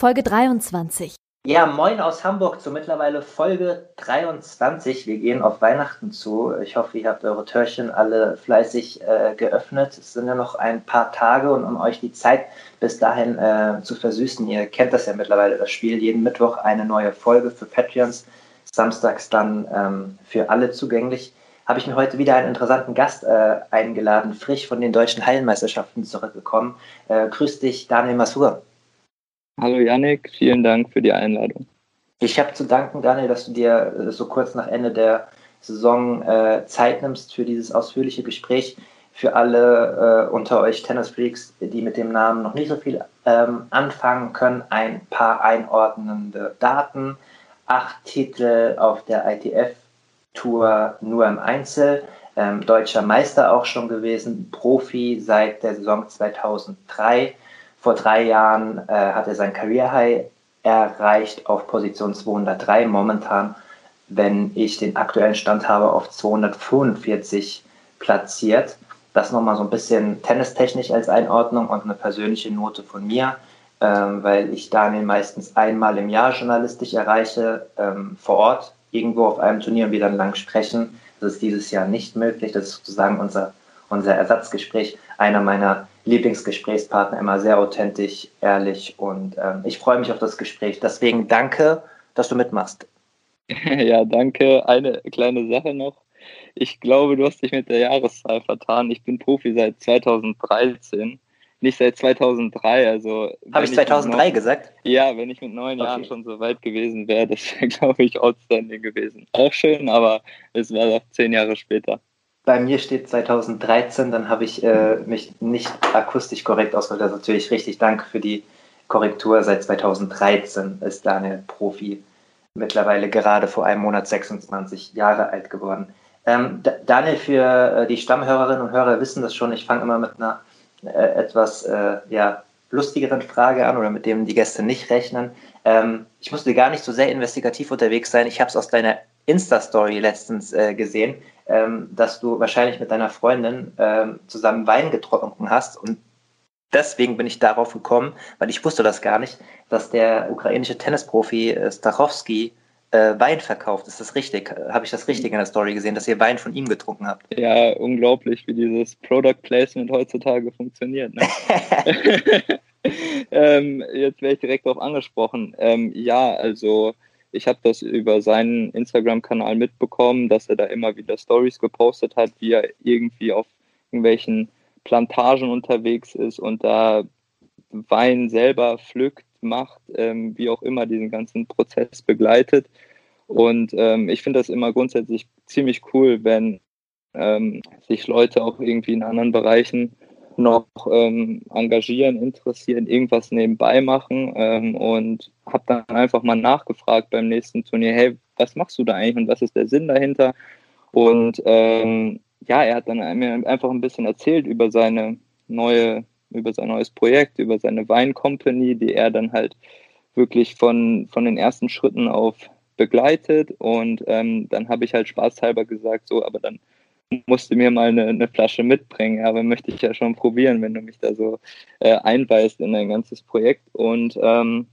Folge 23. Ja, moin aus Hamburg zu mittlerweile Folge 23. Wir gehen auf Weihnachten zu. Ich hoffe, ihr habt eure Türchen alle fleißig äh, geöffnet. Es sind ja noch ein paar Tage und um euch die Zeit bis dahin äh, zu versüßen, ihr kennt das ja mittlerweile, das Spiel. Jeden Mittwoch eine neue Folge für Patreons, samstags dann ähm, für alle zugänglich. Habe ich mir heute wieder einen interessanten Gast äh, eingeladen, frisch von den deutschen Hallenmeisterschaften zurückgekommen. Äh, grüß dich, Daniel Masur. Hallo Yannick, vielen Dank für die Einladung. Ich habe zu danken, Daniel, dass du dir äh, so kurz nach Ende der Saison äh, Zeit nimmst für dieses ausführliche Gespräch. Für alle äh, unter euch Tennisfreaks, die mit dem Namen noch nicht so viel ähm, anfangen können, ein paar einordnende Daten. Acht Titel auf der ITF-Tour nur im Einzel. Ähm, deutscher Meister auch schon gewesen, Profi seit der Saison 2003 vor drei Jahren äh, hat er sein Career High erreicht auf Position 203. Momentan, wenn ich den aktuellen Stand habe, auf 245 platziert. Das nochmal so ein bisschen tennistechnisch als Einordnung und eine persönliche Note von mir, ähm, weil ich Daniel meistens einmal im Jahr journalistisch erreiche, ähm, vor Ort, irgendwo auf einem Turnier und wir dann lang sprechen. Das ist dieses Jahr nicht möglich. Das ist sozusagen unser, unser Ersatzgespräch. Einer meiner Lieblingsgesprächspartner, immer sehr authentisch, ehrlich und ähm, ich freue mich auf das Gespräch. Deswegen danke, dass du mitmachst. Ja, danke. Eine kleine Sache noch. Ich glaube, du hast dich mit der Jahreszahl vertan. Ich bin Profi seit 2013, nicht seit 2003. Also habe ich 2003 ich gesagt? Ja, wenn ich mit neun okay. Jahren schon so weit gewesen wäre, das wäre, glaube ich, outstanding gewesen. Auch schön, aber es war auch zehn Jahre später. Bei mir steht 2013, dann habe ich äh, mich nicht akustisch korrekt ausgedrückt. Also natürlich richtig Dank für die Korrektur. Seit 2013 ist Daniel Profi. Mittlerweile gerade vor einem Monat 26 Jahre alt geworden. Ähm, Daniel, für äh, die Stammhörerinnen und Hörer wissen das schon. Ich fange immer mit einer äh, etwas äh, ja, lustigeren Frage an oder mit dem die Gäste nicht rechnen. Ähm, ich musste gar nicht so sehr investigativ unterwegs sein. Ich habe es aus deiner Insta-Story letztens äh, gesehen ähm, dass du wahrscheinlich mit deiner Freundin ähm, zusammen Wein getrunken hast und deswegen bin ich darauf gekommen, weil ich wusste das gar nicht, dass der ukrainische Tennisprofi äh, Stachowski äh, Wein verkauft. Ist das richtig? Habe ich das richtig in der Story gesehen, dass ihr Wein von ihm getrunken habt? Ja, unglaublich, wie dieses Product Placement heutzutage funktioniert. Ne? ähm, jetzt wäre ich direkt darauf angesprochen. Ähm, ja, also ich habe das über seinen Instagram-Kanal mitbekommen, dass er da immer wieder Stories gepostet hat, wie er irgendwie auf irgendwelchen Plantagen unterwegs ist und da Wein selber pflückt, macht, ähm, wie auch immer diesen ganzen Prozess begleitet. Und ähm, ich finde das immer grundsätzlich ziemlich cool, wenn ähm, sich Leute auch irgendwie in anderen Bereichen noch ähm, engagieren, interessieren, irgendwas nebenbei machen ähm, und habe dann einfach mal nachgefragt beim nächsten Turnier, hey, was machst du da eigentlich und was ist der Sinn dahinter? Und ähm, ja, er hat dann mir einfach ein bisschen erzählt über seine neue, über sein neues Projekt, über seine Weincompany, die er dann halt wirklich von, von den ersten Schritten auf begleitet. Und ähm, dann habe ich halt spaßhalber gesagt, so, aber dann musste mir mal eine, eine, Flasche mitbringen, aber möchte ich ja schon probieren, wenn du mich da so äh, einweist in dein ganzes Projekt. Und ähm,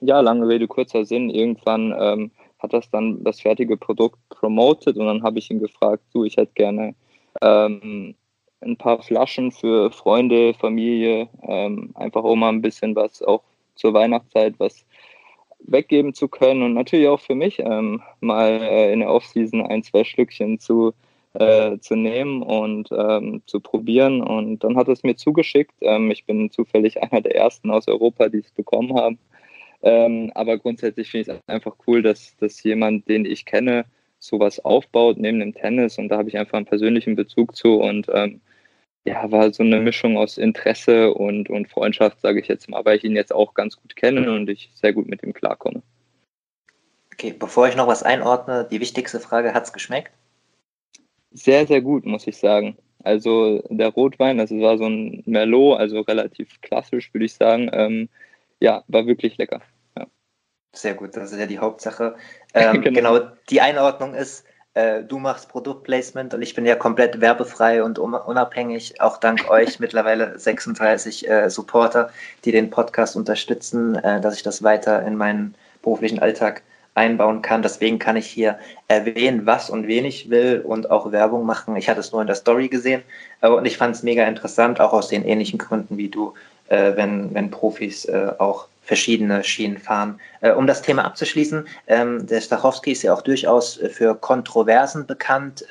ja, lange Rede, kurzer Sinn, irgendwann ähm, hat das dann das fertige Produkt promoted und dann habe ich ihn gefragt, du, ich hätte gerne ähm, ein paar Flaschen für Freunde, Familie, ähm, einfach um mal ein bisschen was auch zur Weihnachtszeit was weggeben zu können. Und natürlich auch für mich ähm, mal äh, in der Offseason ein, zwei Schlückchen zu äh, zu nehmen und ähm, zu probieren. Und dann hat es mir zugeschickt. Ähm, ich bin zufällig einer der ersten aus Europa, die es bekommen haben. Ähm, aber grundsätzlich finde ich es einfach cool, dass, dass jemand, den ich kenne, sowas aufbaut neben dem Tennis. Und da habe ich einfach einen persönlichen Bezug zu. Und ähm, ja, war so eine Mischung aus Interesse und, und Freundschaft, sage ich jetzt mal, weil ich ihn jetzt auch ganz gut kenne und ich sehr gut mit ihm klarkomme. Okay, bevor ich noch was einordne, die wichtigste Frage, hat es geschmeckt? Sehr, sehr gut, muss ich sagen. Also der Rotwein, das war so ein Merlot, also relativ klassisch, würde ich sagen. Ähm, ja, war wirklich lecker. Ja. Sehr gut, das ist ja die Hauptsache. Ähm, genau. genau. die Einordnung ist, äh, du machst Produktplacement und ich bin ja komplett werbefrei und unabhängig, auch dank euch mittlerweile 36 äh, Supporter, die den Podcast unterstützen, äh, dass ich das weiter in meinen beruflichen Alltag einbauen kann. Deswegen kann ich hier erwähnen, was und wen ich will und auch Werbung machen. Ich hatte es nur in der Story gesehen äh, und ich fand es mega interessant, auch aus den ähnlichen Gründen wie du, äh, wenn, wenn Profis äh, auch verschiedene Schienen fahren. um das Thema abzuschließen, ähm, der Stachowski ist ja auch durchaus für Kontroversen bekannt,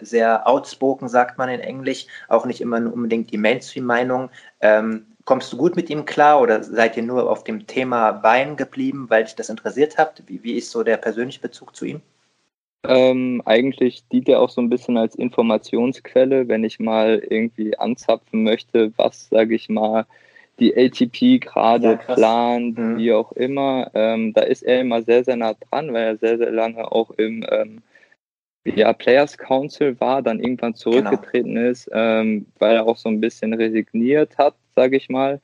sehr outspoken, sagt man in Englisch, auch nicht immer unbedingt die Mainstream-Meinung. Kommst du gut mit ihm klar oder seid ihr nur auf dem Thema Wein geblieben, weil dich das interessiert habt? Wie, wie ist so der persönliche Bezug zu ihm? Ähm, eigentlich dient er auch so ein bisschen als Informationsquelle, wenn ich mal irgendwie anzapfen möchte, was, sage ich mal, die ATP gerade ja, plant, mhm. wie auch immer. Ähm, da ist er immer sehr, sehr nah dran, weil er sehr, sehr lange auch im ähm, ja, Players Council war, dann irgendwann genau. zurückgetreten genau. ist, ähm, weil er auch so ein bisschen resigniert hat, sage ich mal.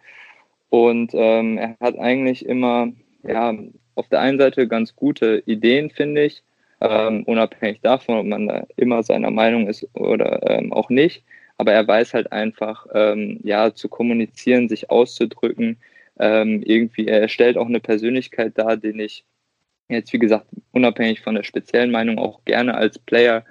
Und ähm, er hat eigentlich immer, ja, auf der einen Seite ganz gute Ideen, finde ich, ähm, unabhängig davon, ob man da immer seiner Meinung ist oder ähm, auch nicht. Aber er weiß halt einfach, ähm, ja, zu kommunizieren, sich auszudrücken. Ähm, irgendwie, er stellt auch eine Persönlichkeit dar, den ich jetzt, wie gesagt, unabhängig von der speziellen Meinung auch gerne als Player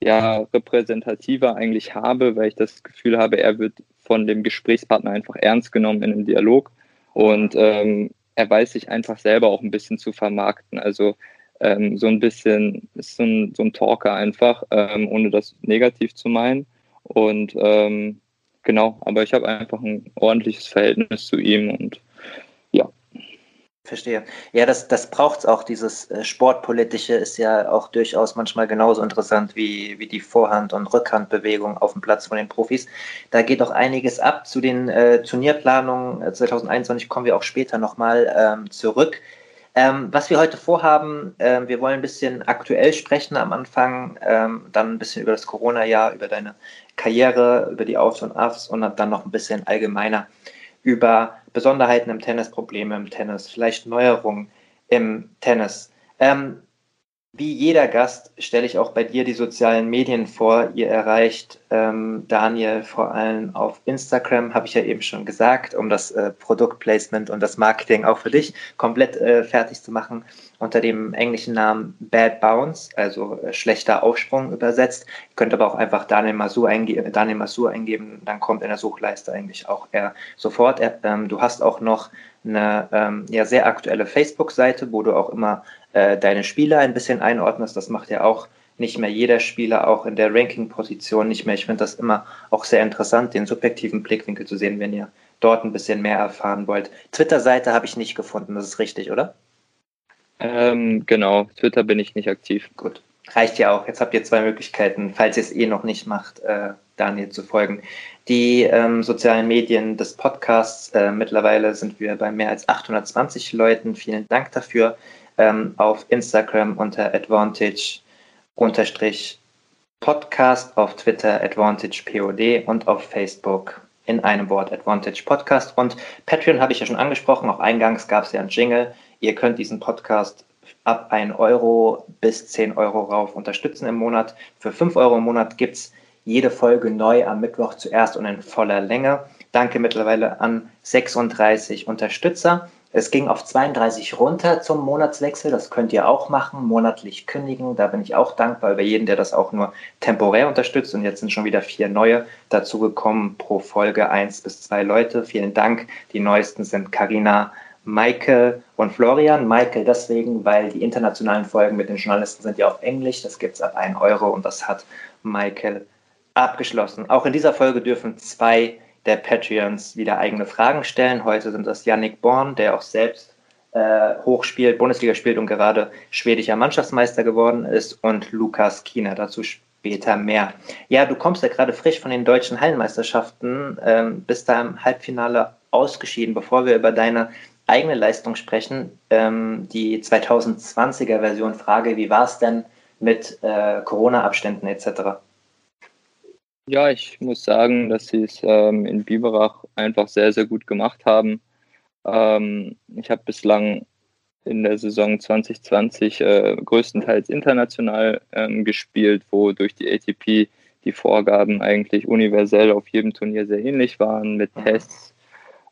ja repräsentativer eigentlich habe, weil ich das Gefühl habe, er wird von dem Gesprächspartner einfach ernst genommen in einem Dialog und ähm, er weiß sich einfach selber auch ein bisschen zu vermarkten. Also ähm, so ein bisschen ist so ein, so ein Talker einfach, ähm, ohne das negativ zu meinen. Und ähm, genau, aber ich habe einfach ein ordentliches Verhältnis zu ihm und ja. Verstehe. Ja, das, das braucht es auch. Dieses äh, Sportpolitische ist ja auch durchaus manchmal genauso interessant wie, wie die Vorhand- und Rückhandbewegung auf dem Platz von den Profis. Da geht auch einiges ab. Zu den äh, Turnierplanungen 2021 äh, kommen wir auch später nochmal ähm, zurück. Ähm, was wir heute vorhaben, äh, wir wollen ein bisschen aktuell sprechen am Anfang, ähm, dann ein bisschen über das Corona-Jahr, über deine Karriere, über die Aufs und Abs und dann noch ein bisschen allgemeiner über Besonderheiten im Tennis, Probleme im Tennis, vielleicht Neuerungen im Tennis. Ähm, wie jeder Gast stelle ich auch bei dir die sozialen Medien vor. Ihr erreicht ähm, Daniel vor allem auf Instagram, habe ich ja eben schon gesagt, um das äh, Produktplacement und das Marketing auch für dich komplett äh, fertig zu machen, unter dem englischen Namen Bad Bounce, also äh, schlechter Aufsprung übersetzt. Ihr könnt aber auch einfach Daniel Masur, einge Daniel Masur eingeben, dann kommt in der Suchleiste eigentlich auch er sofort. Ähm, du hast auch noch eine ähm, ja, sehr aktuelle Facebook-Seite, wo du auch immer äh, deine Spieler ein bisschen einordnest. Das macht ja auch nicht mehr jeder Spieler, auch in der Ranking-Position nicht mehr. Ich finde das immer auch sehr interessant, den subjektiven Blickwinkel zu sehen, wenn ihr dort ein bisschen mehr erfahren wollt. Twitter-Seite habe ich nicht gefunden, das ist richtig, oder? Ähm, genau, Twitter bin ich nicht aktiv. Gut, reicht ja auch. Jetzt habt ihr zwei Möglichkeiten, falls ihr es eh noch nicht macht, äh, Daniel zu folgen. Die ähm, sozialen Medien des Podcasts, äh, mittlerweile sind wir bei mehr als 820 Leuten. Vielen Dank dafür ähm, auf Instagram unter Advantage Podcast, auf Twitter Advantage POD und auf Facebook in einem Wort Advantage Podcast. Und Patreon habe ich ja schon angesprochen, auch eingangs gab es ja einen Jingle. Ihr könnt diesen Podcast ab 1 Euro bis 10 Euro rauf unterstützen im Monat. Für 5 Euro im Monat gibt es jede Folge neu am Mittwoch zuerst und in voller Länge. Danke mittlerweile an 36 Unterstützer. Es ging auf 32 runter zum Monatswechsel. Das könnt ihr auch machen, monatlich kündigen. Da bin ich auch dankbar über jeden, der das auch nur temporär unterstützt. Und jetzt sind schon wieder vier neue dazugekommen pro Folge, eins bis zwei Leute. Vielen Dank. Die neuesten sind Karina, Michael und Florian. Michael deswegen, weil die internationalen Folgen mit den Journalisten sind ja auf Englisch. Das gibt es ab 1 Euro und das hat Michael abgeschlossen. Auch in dieser Folge dürfen zwei der Patreons wieder eigene Fragen stellen. Heute sind das Yannick Born, der auch selbst äh, hochspielt, Bundesliga spielt und gerade schwedischer Mannschaftsmeister geworden ist, und Lukas Kiener. Dazu später mehr. Ja, du kommst ja gerade frisch von den deutschen Hallenmeisterschaften, ähm, bist da im Halbfinale ausgeschieden. Bevor wir über deine eigene Leistung sprechen, ähm, die 2020er Version Frage, wie war es denn mit äh, Corona-Abständen etc.? Ja, ich muss sagen, dass sie es ähm, in Biberach einfach sehr, sehr gut gemacht haben. Ähm, ich habe bislang in der Saison 2020 äh, größtenteils international ähm, gespielt, wo durch die ATP die Vorgaben eigentlich universell auf jedem Turnier sehr ähnlich waren mit mhm. Tests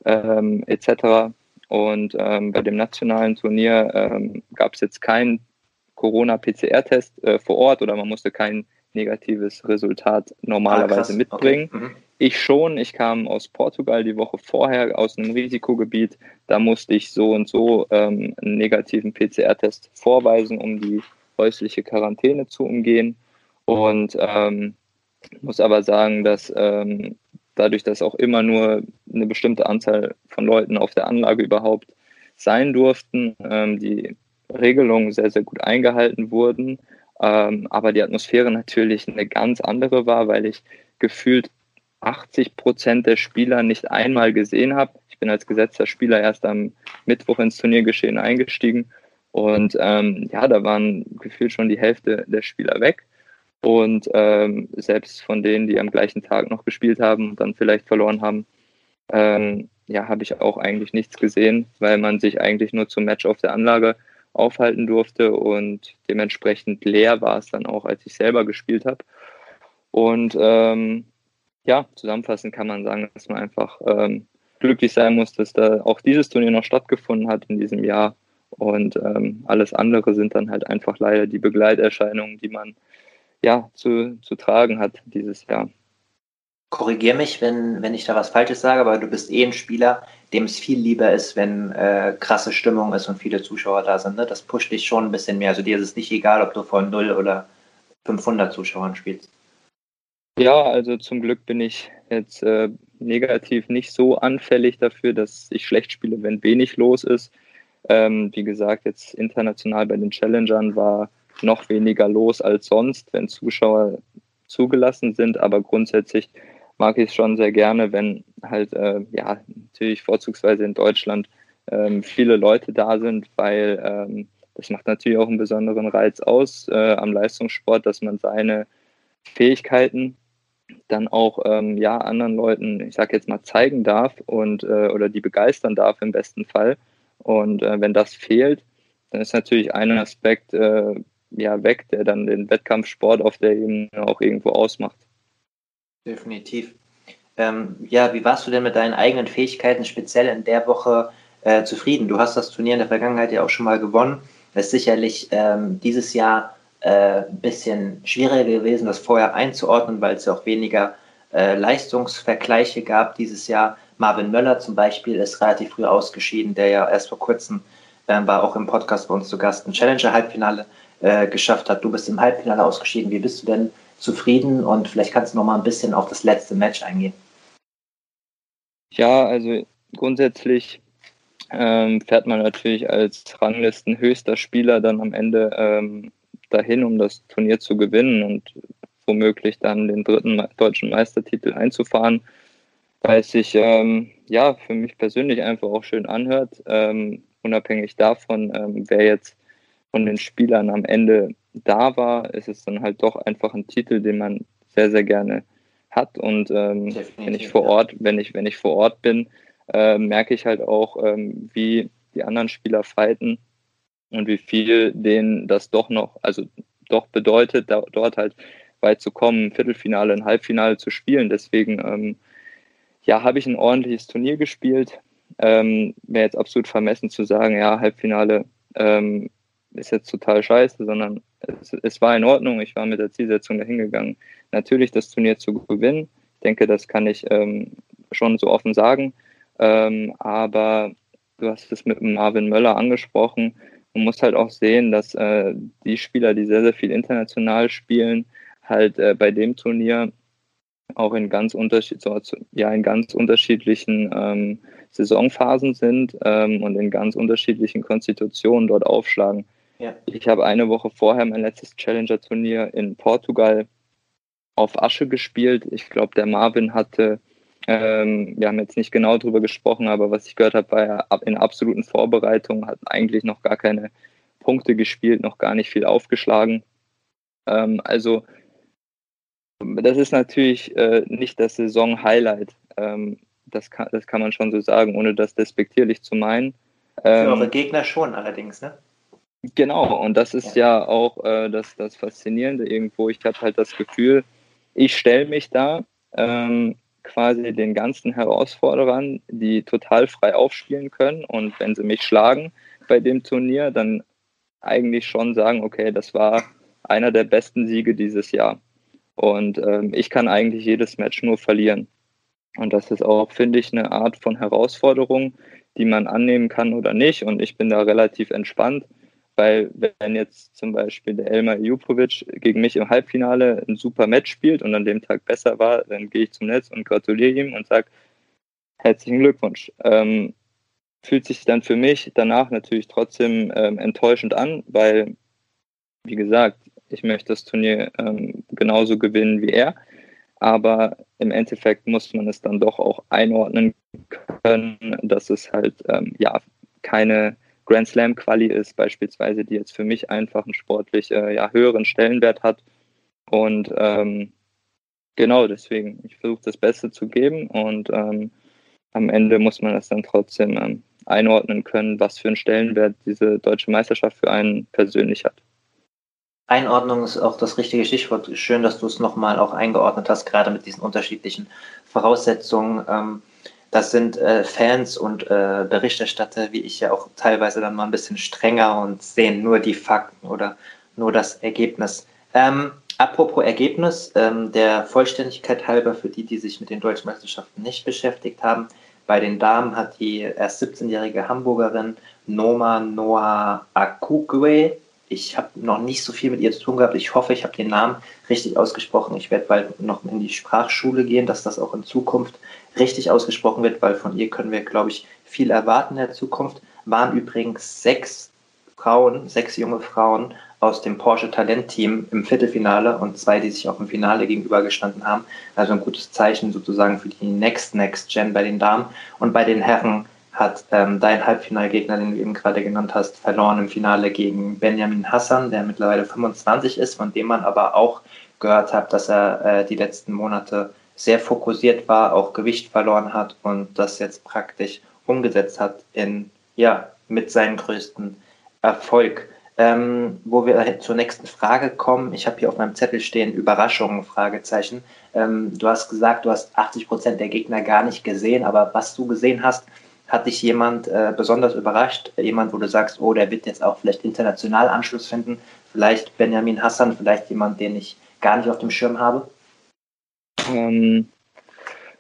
ähm, etc. Und ähm, bei dem nationalen Turnier ähm, gab es jetzt keinen Corona-PCR-Test äh, vor Ort oder man musste kein negatives Resultat normalerweise ah, mitbringen. Okay. Mhm. Ich schon, ich kam aus Portugal die Woche vorher aus einem Risikogebiet. Da musste ich so und so ähm, einen negativen PCR-Test vorweisen, um die häusliche Quarantäne zu umgehen. Und ähm, muss aber sagen, dass ähm, dadurch, dass auch immer nur eine bestimmte Anzahl von Leuten auf der Anlage überhaupt sein durften, ähm, die Regelungen sehr, sehr gut eingehalten wurden. Ähm, aber die Atmosphäre natürlich eine ganz andere war, weil ich gefühlt 80 Prozent der Spieler nicht einmal gesehen habe. Ich bin als gesetzter Spieler erst am Mittwoch ins Turniergeschehen eingestiegen und ähm, ja, da waren gefühlt schon die Hälfte der Spieler weg. Und ähm, selbst von denen, die am gleichen Tag noch gespielt haben und dann vielleicht verloren haben, ähm, ja, habe ich auch eigentlich nichts gesehen, weil man sich eigentlich nur zum Match auf der Anlage aufhalten durfte und dementsprechend leer war es dann auch, als ich selber gespielt habe. Und ähm, ja, zusammenfassend kann man sagen, dass man einfach ähm, glücklich sein muss, dass da auch dieses Turnier noch stattgefunden hat in diesem Jahr. Und ähm, alles andere sind dann halt einfach leider die Begleiterscheinungen, die man ja zu, zu tragen hat dieses Jahr. Korrigier mich, wenn, wenn ich da was Falsches sage, aber du bist eh ein Spieler, dem es viel lieber ist, wenn äh, krasse Stimmung ist und viele Zuschauer da sind. Ne? Das pusht dich schon ein bisschen mehr. Also dir ist es nicht egal, ob du von 0 oder 500 Zuschauern spielst. Ja, also zum Glück bin ich jetzt äh, negativ nicht so anfällig dafür, dass ich schlecht spiele, wenn wenig los ist. Ähm, wie gesagt, jetzt international bei den Challengern war noch weniger los als sonst, wenn Zuschauer zugelassen sind, aber grundsätzlich mag ich es schon sehr gerne, wenn halt, äh, ja, natürlich vorzugsweise in Deutschland ähm, viele Leute da sind, weil ähm, das macht natürlich auch einen besonderen Reiz aus äh, am Leistungssport, dass man seine Fähigkeiten dann auch ähm, ja anderen Leuten, ich sage jetzt mal, zeigen darf und äh, oder die begeistern darf im besten Fall. Und äh, wenn das fehlt, dann ist natürlich ein Aspekt äh, ja weg, der dann den Wettkampfsport auf der Ebene auch irgendwo ausmacht. Definitiv. Ähm, ja, wie warst du denn mit deinen eigenen Fähigkeiten speziell in der Woche äh, zufrieden? Du hast das Turnier in der Vergangenheit ja auch schon mal gewonnen. Das ist sicherlich ähm, dieses Jahr ein äh, bisschen schwieriger gewesen, das vorher einzuordnen, weil es ja auch weniger äh, Leistungsvergleiche gab dieses Jahr. Marvin Möller zum Beispiel ist relativ früh ausgeschieden, der ja erst vor kurzem äh, war auch im Podcast bei uns zu Gast ein Challenger-Halbfinale äh, geschafft hat. Du bist im Halbfinale ausgeschieden. Wie bist du denn zufrieden? Und vielleicht kannst du noch mal ein bisschen auf das letzte Match eingehen. Ja, also grundsätzlich ähm, fährt man natürlich als Ranglisten höchster Spieler dann am Ende ähm, dahin, um das Turnier zu gewinnen und womöglich dann den dritten deutschen Meistertitel einzufahren, weil es sich ähm, ja für mich persönlich einfach auch schön anhört, ähm, unabhängig davon, ähm, wer jetzt von den Spielern am Ende da war, ist es dann halt doch einfach ein Titel, den man sehr, sehr gerne hat. Und ähm, wenn ich vor Ort, wenn ich, wenn ich vor Ort bin, äh, merke ich halt auch, ähm, wie die anderen Spieler fighten und wie viel denen das doch noch, also doch bedeutet, da, dort halt weit zu kommen, Viertelfinale, ein Halbfinale zu spielen. Deswegen, ähm, ja, habe ich ein ordentliches Turnier gespielt. Ähm, Wäre jetzt absolut vermessen zu sagen, ja, Halbfinale ähm, ist jetzt total scheiße, sondern es, es, war in Ordnung. Ich war mit der Zielsetzung dahingegangen, natürlich das Turnier zu gewinnen. Ich denke, das kann ich ähm, schon so offen sagen. Ähm, aber du hast es mit Marvin Möller angesprochen. Man muss halt auch sehen, dass äh, die Spieler, die sehr, sehr viel international spielen, halt äh, bei dem Turnier auch in ganz, unterschied ja, in ganz unterschiedlichen ähm, Saisonphasen sind ähm, und in ganz unterschiedlichen Konstitutionen dort aufschlagen. Ja. Ich habe eine Woche vorher mein letztes Challenger-Turnier in Portugal auf Asche gespielt. Ich glaube, der Marvin hatte, ähm, wir haben jetzt nicht genau drüber gesprochen, aber was ich gehört habe, war er in absoluten Vorbereitungen, hat eigentlich noch gar keine Punkte gespielt, noch gar nicht viel aufgeschlagen. Ähm, also das ist natürlich äh, nicht das Saison-Highlight. Ähm, das, kann, das kann man schon so sagen, ohne das despektierlich zu meinen. Für ähm, eure Gegner schon allerdings, ne? Genau, und das ist ja, auch äh, das, das Faszinierende irgendwo. Ich habe halt das Gefühl, ich stelle mich da ähm, quasi den ganzen Herausforderern, die total frei aufspielen können. Und wenn sie mich schlagen bei dem Turnier, dann eigentlich schon sagen, okay, das war einer der besten Siege dieses Jahr. Und ähm, ich kann eigentlich jedes Match nur verlieren. Und das ist auch, finde ich, eine Art von Herausforderung, die man annehmen kann oder nicht. Und ich bin da relativ entspannt, weil wenn jetzt zum Beispiel der Elmar Jupovic gegen mich im Halbfinale ein super Match spielt und an dem Tag besser war, dann gehe ich zum Netz und gratuliere ihm und sage herzlichen Glückwunsch. Ähm, fühlt sich dann für mich danach natürlich trotzdem ähm, enttäuschend an, weil, wie gesagt, ich möchte das Turnier ähm, genauso gewinnen wie er. Aber im Endeffekt muss man es dann doch auch einordnen können, dass es halt ähm, ja keine Grand Slam Quali ist, beispielsweise, die jetzt für mich einfach einen sportlich äh, ja, höheren Stellenwert hat. Und ähm, genau deswegen, ich versuche das Beste zu geben und ähm, am Ende muss man das dann trotzdem ähm, einordnen können, was für einen Stellenwert diese deutsche Meisterschaft für einen persönlich hat. Einordnung ist auch das richtige Stichwort. Schön, dass du es nochmal auch eingeordnet hast, gerade mit diesen unterschiedlichen Voraussetzungen. Ähm, das sind äh, Fans und äh, Berichterstatter, wie ich ja auch teilweise dann mal ein bisschen strenger und sehen nur die Fakten oder nur das Ergebnis. Ähm, apropos Ergebnis, ähm, der Vollständigkeit halber für die, die sich mit den deutschen Meisterschaften nicht beschäftigt haben, bei den Damen hat die erst 17-jährige Hamburgerin Noma Noah Akugwe ich habe noch nicht so viel mit ihr zu tun gehabt. Ich hoffe, ich habe den Namen richtig ausgesprochen. Ich werde bald noch in die Sprachschule gehen, dass das auch in Zukunft richtig ausgesprochen wird, weil von ihr können wir, glaube ich, viel erwarten in der Zukunft. Waren übrigens sechs Frauen, sechs junge Frauen aus dem Porsche Talent-Team im Viertelfinale und zwei, die sich auch im Finale gegenübergestanden haben. Also ein gutes Zeichen sozusagen für die Next Next Gen bei den Damen. Und bei den Herren hat ähm, dein Halbfinalgegner, den du eben gerade genannt hast, verloren im Finale gegen Benjamin Hassan, der mittlerweile 25 ist, von dem man aber auch gehört hat, dass er äh, die letzten Monate sehr fokussiert war, auch Gewicht verloren hat und das jetzt praktisch umgesetzt hat in, ja, mit seinem größten Erfolg. Ähm, wo wir zur nächsten Frage kommen. Ich habe hier auf meinem Zettel stehen Überraschungen, Fragezeichen. Ähm, du hast gesagt, du hast 80 Prozent der Gegner gar nicht gesehen, aber was du gesehen hast, hat dich jemand äh, besonders überrascht? Jemand, wo du sagst, oh, der wird jetzt auch vielleicht international Anschluss finden? Vielleicht Benjamin Hassan, vielleicht jemand, den ich gar nicht auf dem Schirm habe? Ähm,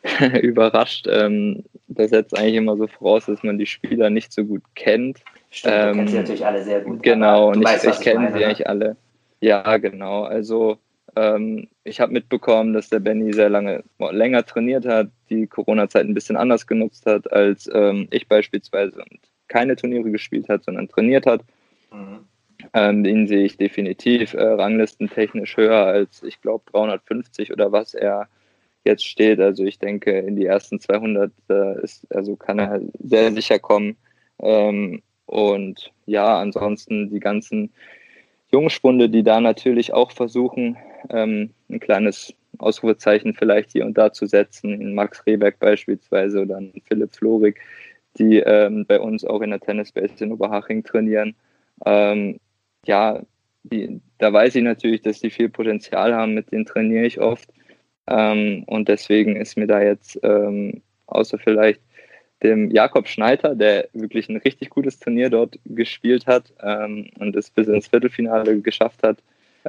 überrascht. Ähm, das setzt eigentlich immer so voraus, dass man die Spieler nicht so gut kennt. Stimmt, ähm, du kennst sie natürlich alle sehr gut. Genau, und ich, ich kenne sie ne? eigentlich alle. Ja, genau. Also ähm, ich habe mitbekommen, dass der Benny sehr lange länger trainiert hat, die Corona-Zeit ein bisschen anders genutzt hat als ähm, ich beispielsweise und keine Turniere gespielt hat, sondern trainiert hat. Mhm. Ähm, den sehe ich definitiv äh, ranglistentechnisch höher als, ich glaube, 350 oder was er jetzt steht. Also ich denke, in die ersten 200 äh, ist, also kann er sehr sicher kommen. Ähm, und ja, ansonsten die ganzen Jungspunde, die da natürlich auch versuchen, ähm, ein kleines Ausrufezeichen vielleicht hier und da zu setzen, in Max Rehberg beispielsweise oder in Philipp Florig, die ähm, bei uns auch in der Tennisbase in Oberhaching trainieren. Ähm, ja, die, da weiß ich natürlich, dass die viel Potenzial haben, mit denen trainiere ich oft. Ähm, und deswegen ist mir da jetzt, ähm, außer vielleicht dem Jakob Schneider, der wirklich ein richtig gutes Turnier dort gespielt hat ähm, und es bis ins Viertelfinale geschafft hat,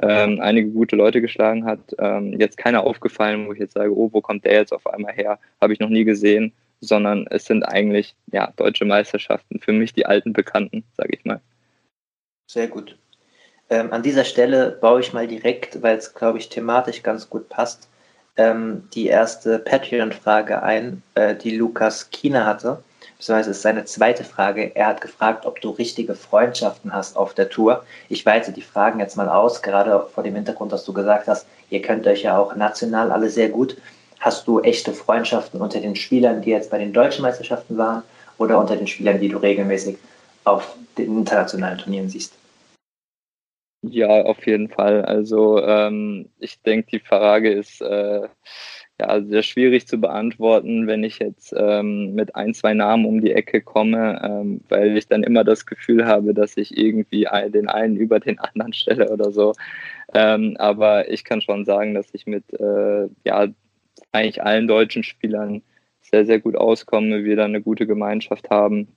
ähm, einige gute Leute geschlagen hat. Ähm, jetzt keiner aufgefallen, wo ich jetzt sage, oh, wo kommt der jetzt auf einmal her? Habe ich noch nie gesehen, sondern es sind eigentlich ja deutsche Meisterschaften für mich die alten Bekannten, sage ich mal. Sehr gut. Ähm, an dieser Stelle baue ich mal direkt, weil es, glaube ich, thematisch ganz gut passt, ähm, die erste Patreon-Frage ein, äh, die Lukas Kiener hatte. beziehungsweise ist seine zweite Frage. Er hat gefragt, ob du richtige Freundschaften hast auf der Tour. Ich weite die Fragen jetzt mal aus, gerade vor dem Hintergrund, dass du gesagt hast, ihr könnt euch ja auch national alle sehr gut. Hast du echte Freundschaften unter den Spielern, die jetzt bei den deutschen Meisterschaften waren oder unter den Spielern, die du regelmäßig auf den internationalen Turnieren siehst? Ja, auf jeden Fall. Also ähm, ich denke, die Frage ist äh, ja sehr schwierig zu beantworten, wenn ich jetzt ähm, mit ein, zwei Namen um die Ecke komme, ähm, weil ich dann immer das Gefühl habe, dass ich irgendwie den einen über den anderen stelle oder so. Ähm, aber ich kann schon sagen, dass ich mit äh, ja eigentlich allen deutschen Spielern sehr, sehr gut auskomme, wir da eine gute Gemeinschaft haben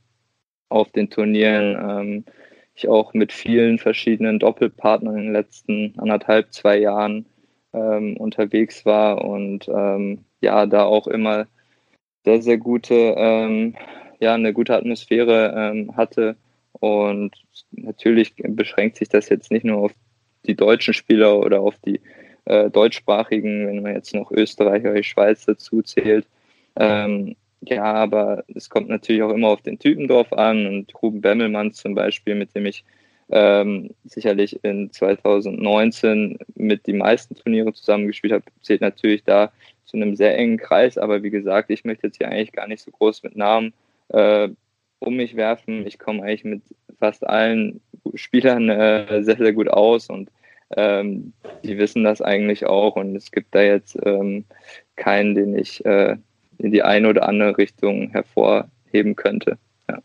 auf den Turnieren. Ich auch mit vielen verschiedenen Doppelpartnern in den letzten anderthalb, zwei Jahren ähm, unterwegs war und ähm, ja, da auch immer sehr, sehr gute, ähm, ja, eine gute Atmosphäre ähm, hatte. Und natürlich beschränkt sich das jetzt nicht nur auf die deutschen Spieler oder auf die äh, deutschsprachigen, wenn man jetzt noch Österreich oder die Schweiz dazu zählt. Ähm, ja, aber es kommt natürlich auch immer auf den Typen drauf an. Und Ruben Bemmelmann zum Beispiel, mit dem ich ähm, sicherlich in 2019 mit die meisten Turniere zusammengespielt habe, zählt natürlich da zu einem sehr engen Kreis. Aber wie gesagt, ich möchte jetzt hier eigentlich gar nicht so groß mit Namen äh, um mich werfen. Ich komme eigentlich mit fast allen Spielern äh, sehr, sehr gut aus und ähm, die wissen das eigentlich auch. Und es gibt da jetzt ähm, keinen, den ich äh, in die eine oder andere Richtung hervorheben könnte. Ja.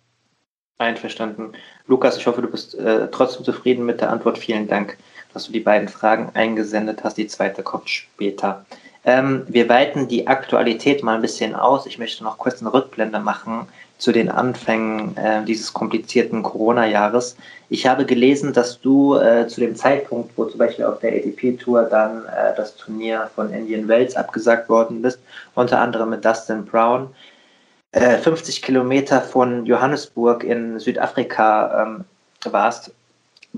Einverstanden. Lukas, ich hoffe, du bist äh, trotzdem zufrieden mit der Antwort. Vielen Dank, dass du die beiden Fragen eingesendet hast. Die zweite kommt später. Ähm, wir weiten die Aktualität mal ein bisschen aus. Ich möchte noch kurz eine Rückblende machen zu den Anfängen äh, dieses komplizierten Corona-Jahres. Ich habe gelesen, dass du äh, zu dem Zeitpunkt, wo zum Beispiel auf der ATP-Tour dann äh, das Turnier von Indian Wells abgesagt worden bist, unter anderem mit Dustin Brown, 50 äh, Kilometer von Johannesburg in Südafrika ähm, warst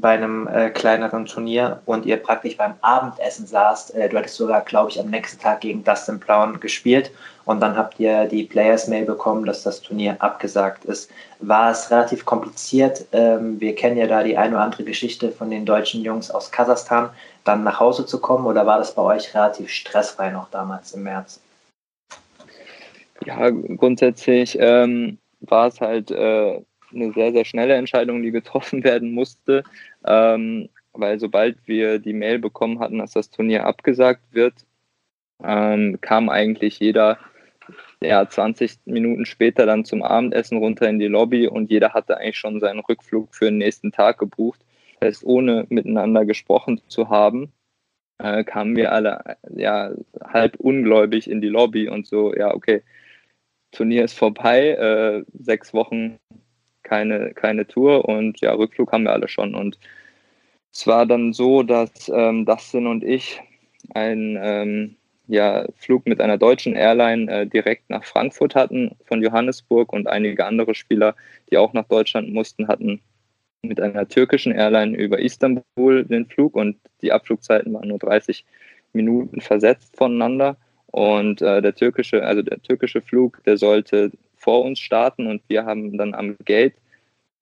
bei einem äh, kleineren Turnier und ihr praktisch beim Abendessen saßt. Äh, du hattest sogar, glaube ich, am nächsten Tag gegen Dustin Brown gespielt und dann habt ihr die Players-Mail bekommen, dass das Turnier abgesagt ist. War es relativ kompliziert? Ähm, wir kennen ja da die eine oder andere Geschichte von den deutschen Jungs aus Kasachstan, dann nach Hause zu kommen oder war das bei euch relativ stressfrei noch damals im März? Ja, grundsätzlich ähm, war es halt äh, eine sehr, sehr schnelle Entscheidung, die getroffen werden musste, ähm, weil sobald wir die Mail bekommen hatten, dass das Turnier abgesagt wird, ähm, kam eigentlich jeder ja, 20 Minuten später dann zum Abendessen runter in die Lobby und jeder hatte eigentlich schon seinen Rückflug für den nächsten Tag gebucht. Das heißt, ohne miteinander gesprochen zu haben, äh, kamen wir alle ja halb ungläubig in die Lobby und so, ja, okay, Turnier ist vorbei, äh, sechs Wochen keine, keine Tour und ja, Rückflug haben wir alle schon. Und es war dann so, dass ähm, Dustin und ich einen ähm, ja, Flug mit einer deutschen Airline äh, direkt nach Frankfurt hatten von Johannesburg und einige andere Spieler, die auch nach Deutschland mussten, hatten mit einer türkischen Airline über Istanbul den Flug und die Abflugzeiten waren nur 30 Minuten versetzt voneinander. Und äh, der türkische, also der türkische Flug, der sollte vor uns starten und wir haben dann am Gate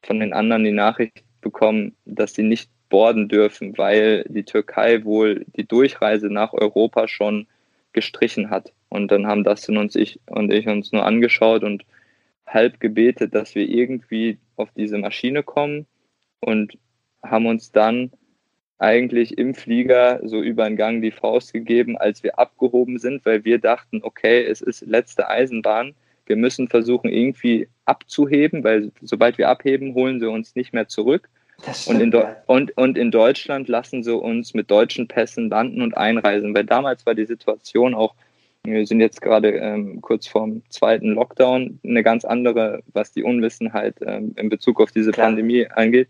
von den anderen die Nachricht bekommen, dass sie nicht boarden dürfen, weil die Türkei wohl die Durchreise nach Europa schon gestrichen hat. Und dann haben Dustin und ich, und ich uns nur angeschaut und halb gebetet, dass wir irgendwie auf diese Maschine kommen und haben uns dann eigentlich im Flieger so über den Gang die Faust gegeben, als wir abgehoben sind, weil wir dachten, okay, es ist letzte Eisenbahn, wir müssen versuchen, irgendwie abzuheben, weil sobald wir abheben, holen sie uns nicht mehr zurück. Und in, und, und in Deutschland lassen sie uns mit deutschen Pässen landen und einreisen, weil damals war die Situation auch, wir sind jetzt gerade ähm, kurz vorm zweiten Lockdown, eine ganz andere, was die Unwissenheit ähm, in Bezug auf diese Klar. Pandemie angeht.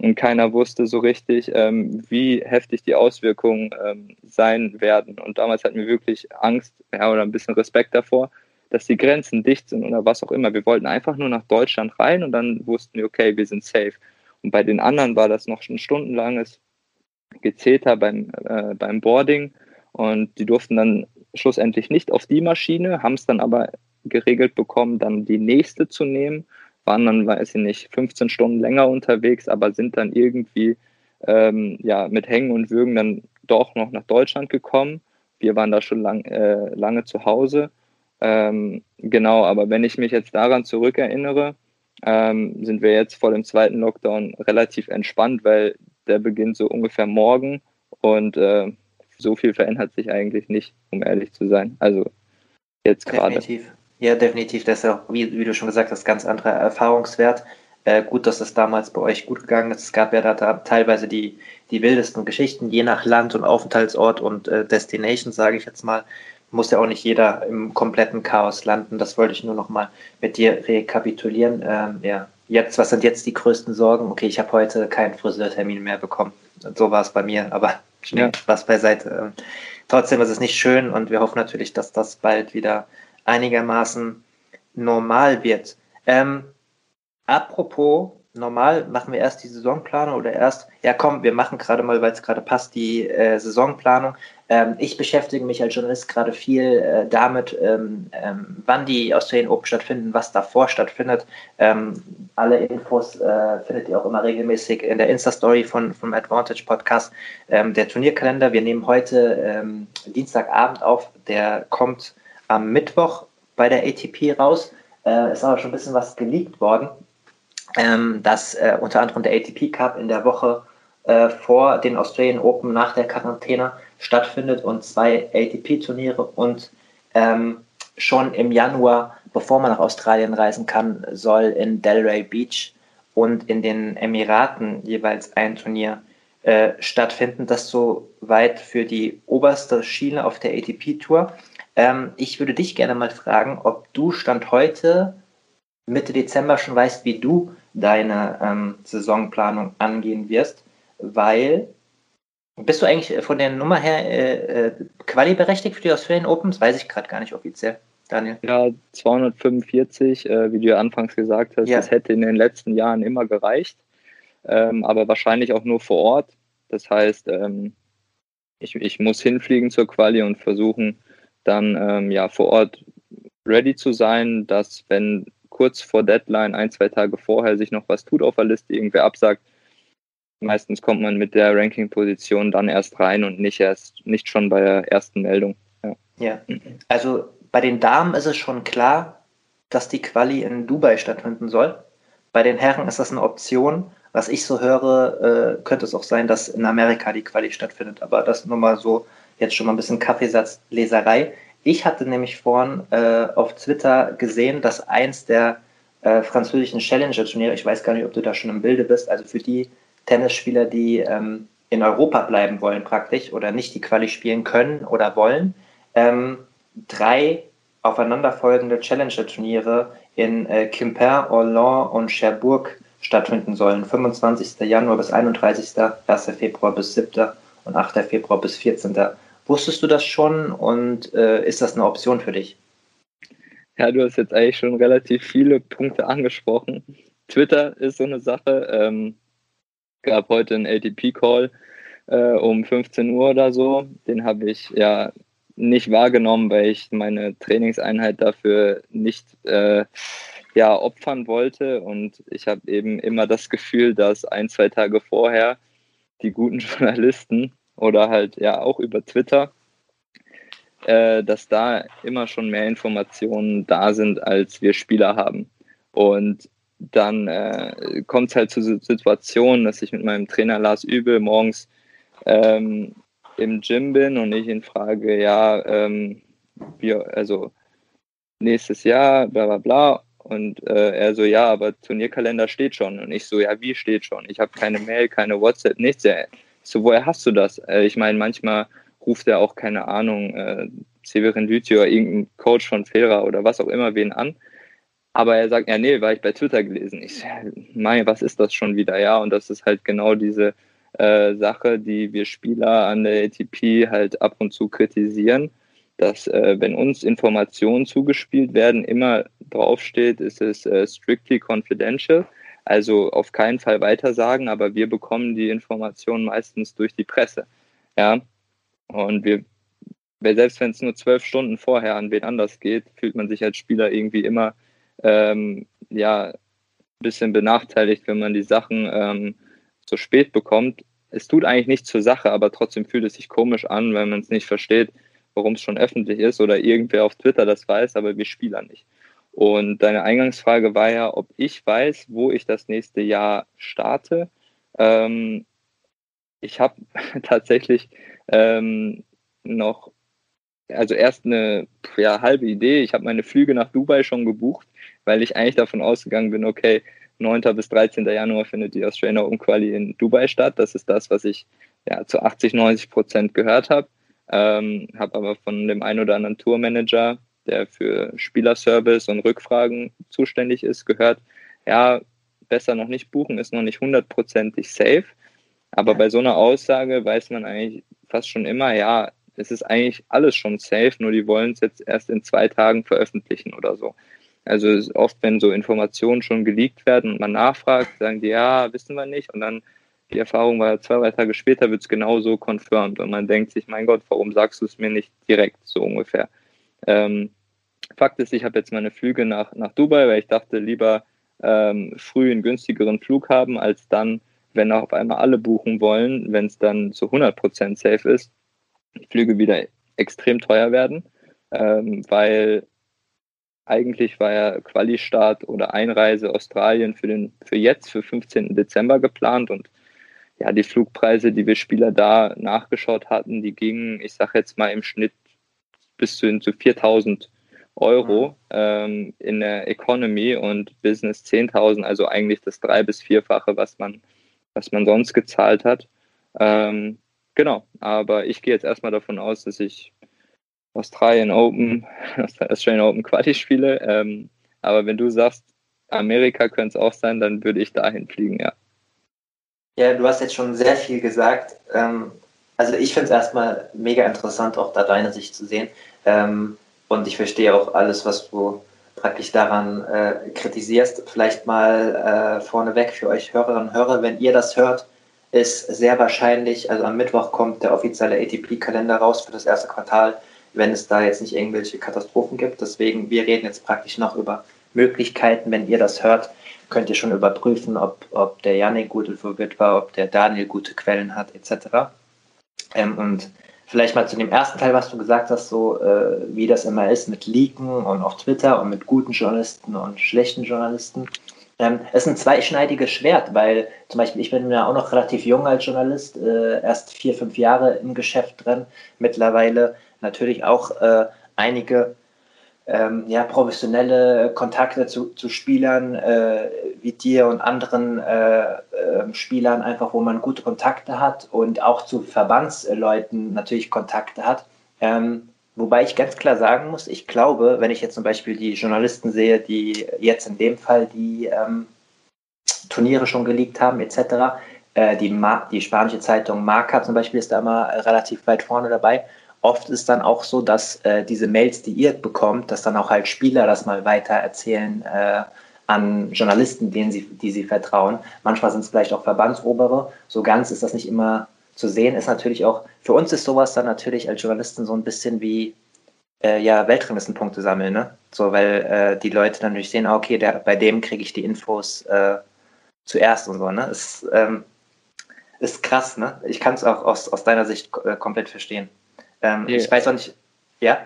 Und keiner wusste so richtig, ähm, wie heftig die Auswirkungen ähm, sein werden. Und damals hatten wir wirklich Angst ja, oder ein bisschen Respekt davor, dass die Grenzen dicht sind oder was auch immer. Wir wollten einfach nur nach Deutschland rein und dann wussten wir, okay, wir sind safe. Und bei den anderen war das noch ein stundenlanges Gezeter beim, äh, beim Boarding und die durften dann schlussendlich nicht auf die Maschine, haben es dann aber geregelt bekommen, dann die nächste zu nehmen, waren dann, weiß ich nicht, 15 Stunden länger unterwegs, aber sind dann irgendwie ähm, ja, mit Hängen und Würgen dann doch noch nach Deutschland gekommen. Wir waren da schon lang, äh, lange zu Hause. Ähm, genau, aber wenn ich mich jetzt daran zurückerinnere, ähm, sind wir jetzt vor dem zweiten Lockdown relativ entspannt, weil der beginnt so ungefähr morgen und äh, so viel verändert sich eigentlich nicht, um ehrlich zu sein. Also jetzt gerade. Definitiv. Ja, definitiv. Das ist auch, wie, wie, du schon gesagt hast, ganz anderer Erfahrungswert. Äh, gut, dass es damals bei euch gut gegangen ist. Es gab ja da, da teilweise die, die wildesten Geschichten, je nach Land und Aufenthaltsort und äh, Destination, sage ich jetzt mal. Muss ja auch nicht jeder im kompletten Chaos landen. Das wollte ich nur noch mal mit dir rekapitulieren. Ähm, ja, jetzt, was sind jetzt die größten Sorgen? Okay, ich habe heute keinen Friseurtermin mehr bekommen. So war es bei mir, aber ja. was beiseite. Ähm, trotzdem ist es nicht schön und wir hoffen natürlich, dass das bald wieder einigermaßen normal wird. Ähm, apropos normal, machen wir erst die Saisonplanung oder erst, ja komm, wir machen gerade mal, weil es gerade passt, die äh, Saisonplanung. Ähm, ich beschäftige mich als Journalist gerade viel äh, damit, ähm, ähm, wann die Australian Open stattfinden, was davor stattfindet. Ähm, alle Infos äh, findet ihr auch immer regelmäßig in der Insta-Story von, vom Advantage Podcast. Ähm, der Turnierkalender, wir nehmen heute ähm, Dienstagabend auf, der kommt am Mittwoch bei der ATP raus. Äh, ist aber schon ein bisschen was geleakt worden, dass äh, unter anderem der ATP Cup in der Woche äh, vor den Australian Open nach der Quarantäne stattfindet und zwei ATP-Turniere und ähm, schon im Januar, bevor man nach Australien reisen kann, soll in Delray Beach und in den Emiraten jeweils ein Turnier äh, stattfinden. Das soweit für die oberste Schiene auf der ATP-Tour. Ähm, ich würde dich gerne mal fragen, ob du Stand heute Mitte Dezember schon weißt, wie du deine ähm, Saisonplanung angehen wirst, weil bist du eigentlich von der Nummer her äh, äh, Quali berechtigt für die Australian Open? Das weiß ich gerade gar nicht offiziell. Daniel. Ja, 245, äh, wie du ja anfangs gesagt hast, ja. das hätte in den letzten Jahren immer gereicht, ähm, aber wahrscheinlich auch nur vor Ort. Das heißt, ähm, ich, ich muss hinfliegen zur Quali und versuchen, dann ähm, ja vor Ort ready zu sein, dass wenn kurz vor Deadline, ein, zwei Tage vorher, sich noch was tut auf der Liste, irgendwer absagt, meistens kommt man mit der Ranking-Position dann erst rein und nicht erst, nicht schon bei der ersten Meldung. Ja. ja, also bei den Damen ist es schon klar, dass die Quali in Dubai stattfinden soll. Bei den Herren ist das eine Option. Was ich so höre, äh, könnte es auch sein, dass in Amerika die Quali stattfindet. Aber das nur mal so jetzt schon mal ein bisschen Kaffeesatzleserei. Ich hatte nämlich vorhin äh, auf Twitter gesehen, dass eins der äh, französischen Challenger-Turniere, ich weiß gar nicht, ob du da schon im Bilde bist, also für die Tennisspieler, die ähm, in Europa bleiben wollen praktisch oder nicht die Quali spielen können oder wollen, ähm, drei aufeinanderfolgende Challenger-Turniere in äh, Quimper, Orléans und Cherbourg stattfinden sollen. 25. Januar bis 31. 1. Februar bis 7. und 8. Februar bis 14. Wusstest du das schon und äh, ist das eine Option für dich? Ja, du hast jetzt eigentlich schon relativ viele Punkte angesprochen. Twitter ist so eine Sache. Ähm, gab heute einen ATP-Call äh, um 15 Uhr oder so. Den habe ich ja nicht wahrgenommen, weil ich meine Trainingseinheit dafür nicht äh, ja, opfern wollte. Und ich habe eben immer das Gefühl, dass ein, zwei Tage vorher die guten Journalisten oder halt ja auch über Twitter, äh, dass da immer schon mehr Informationen da sind, als wir Spieler haben. Und dann äh, kommt es halt zu Situationen, dass ich mit meinem Trainer Lars Übel morgens ähm, im Gym bin und ich ihn frage, ja, ähm, wie, also nächstes Jahr, bla bla bla. Und äh, er so, ja, aber Turnierkalender steht schon. Und ich so, ja, wie steht schon? Ich habe keine Mail, keine WhatsApp, nichts. Ja, so, woher hast du das? Äh, ich meine, manchmal ruft er auch, keine Ahnung, äh, Severin Lüthi oder irgendein Coach von Fera oder was auch immer wen an. Aber er sagt, ja, nee, war ich bei Twitter gelesen. Ich meine, was ist das schon wieder? Ja, und das ist halt genau diese äh, Sache, die wir Spieler an der ATP halt ab und zu kritisieren, dass äh, wenn uns Informationen zugespielt werden, immer draufsteht, ist es äh, strictly confidential. Also auf keinen Fall weitersagen, aber wir bekommen die Informationen meistens durch die Presse. Ja. Und wir selbst wenn es nur zwölf Stunden vorher an wen anders geht, fühlt man sich als Spieler irgendwie immer ähm, ja ein bisschen benachteiligt, wenn man die Sachen ähm, so spät bekommt. Es tut eigentlich nichts zur Sache, aber trotzdem fühlt es sich komisch an, wenn man es nicht versteht, warum es schon öffentlich ist oder irgendwer auf Twitter das weiß, aber wir Spieler nicht. Und deine Eingangsfrage war ja, ob ich weiß, wo ich das nächste Jahr starte. Ähm, ich habe tatsächlich ähm, noch, also erst eine ja, halbe Idee. Ich habe meine Flüge nach Dubai schon gebucht, weil ich eigentlich davon ausgegangen bin, okay, 9. bis 13. Januar findet die Australian Open Quali in Dubai statt. Das ist das, was ich ja, zu 80, 90 Prozent gehört habe. Ähm, habe aber von dem einen oder anderen Tourmanager, der für Spielerservice und Rückfragen zuständig ist, gehört, ja, besser noch nicht buchen, ist noch nicht hundertprozentig safe. Aber bei so einer Aussage weiß man eigentlich fast schon immer, ja, es ist eigentlich alles schon safe, nur die wollen es jetzt erst in zwei Tagen veröffentlichen oder so. Also oft, wenn so Informationen schon geleakt werden und man nachfragt, sagen die, ja, wissen wir nicht. Und dann die Erfahrung war, zwei, drei Tage später wird es genauso confirmed. Und man denkt sich, mein Gott, warum sagst du es mir nicht direkt, so ungefähr. Ähm, Fakt ist, ich habe jetzt meine Flüge nach, nach Dubai, weil ich dachte, lieber ähm, früh einen günstigeren Flug haben, als dann wenn auf einmal alle buchen wollen, wenn es dann zu 100% safe ist, Flüge wieder extrem teuer werden, ähm, weil eigentlich war ja Quali-Start oder Einreise Australien für, den, für jetzt, für 15. Dezember geplant und ja, die Flugpreise, die wir Spieler da nachgeschaut hatten, die gingen, ich sage jetzt mal im Schnitt bis zu, zu 4000 Euro mhm. ähm, in der Economy und Business 10.000, also eigentlich das drei- bis vierfache, was man was man sonst gezahlt hat. Ähm, genau, aber ich gehe jetzt erstmal davon aus, dass ich Australien Open, Australian Open Quali spiele. Ähm, aber wenn du sagst, Amerika könnte es auch sein, dann würde ich dahin fliegen, ja. Ja, du hast jetzt schon sehr viel gesagt. Ähm, also ich finde es erstmal mega interessant, auch da deine Sicht zu sehen. Ähm, und ich verstehe auch alles, was du praktisch daran äh, kritisierst. Vielleicht mal äh, vorneweg für euch Hörerinnen und Hörer, wenn ihr das hört, ist sehr wahrscheinlich, also am Mittwoch kommt der offizielle ATP-Kalender raus für das erste Quartal, wenn es da jetzt nicht irgendwelche Katastrophen gibt. Deswegen, wir reden jetzt praktisch noch über Möglichkeiten. Wenn ihr das hört, könnt ihr schon überprüfen, ob, ob der Janik gut informiert war, ob der Daniel gute Quellen hat, etc. Ähm, und vielleicht mal zu dem ersten Teil, was du gesagt hast, so äh, wie das immer ist mit Leaken und auf Twitter und mit guten Journalisten und schlechten Journalisten. Ähm, es ist ein zweischneidiges Schwert, weil zum Beispiel ich bin ja auch noch relativ jung als Journalist, äh, erst vier, fünf Jahre im Geschäft drin, mittlerweile natürlich auch äh, einige ähm, ja, professionelle Kontakte zu, zu Spielern äh, wie dir und anderen äh, äh, Spielern, einfach wo man gute Kontakte hat und auch zu Verbandsleuten natürlich Kontakte hat. Ähm, wobei ich ganz klar sagen muss, ich glaube, wenn ich jetzt zum Beispiel die Journalisten sehe, die jetzt in dem Fall die ähm, Turniere schon geleakt haben, etc., äh, die, die spanische Zeitung Marca zum Beispiel ist da immer relativ weit vorne dabei oft ist dann auch so, dass äh, diese Mails, die ihr bekommt, dass dann auch halt Spieler das mal weiter erzählen äh, an Journalisten, denen sie, die sie vertrauen. Manchmal sind es vielleicht auch Verbandsobere. So ganz ist das nicht immer zu sehen. Ist natürlich auch, für uns ist sowas dann natürlich als Journalisten so ein bisschen wie äh, ja, Weltranglistenpunkte sammeln, ne? So, weil äh, die Leute dann natürlich sehen, ah, okay, der, bei dem kriege ich die Infos äh, zuerst und so, ne? Ist, ähm, ist krass, ne? Ich kann es auch aus, aus deiner Sicht äh, komplett verstehen. Ähm, yeah. Ich weiß auch nicht, ja?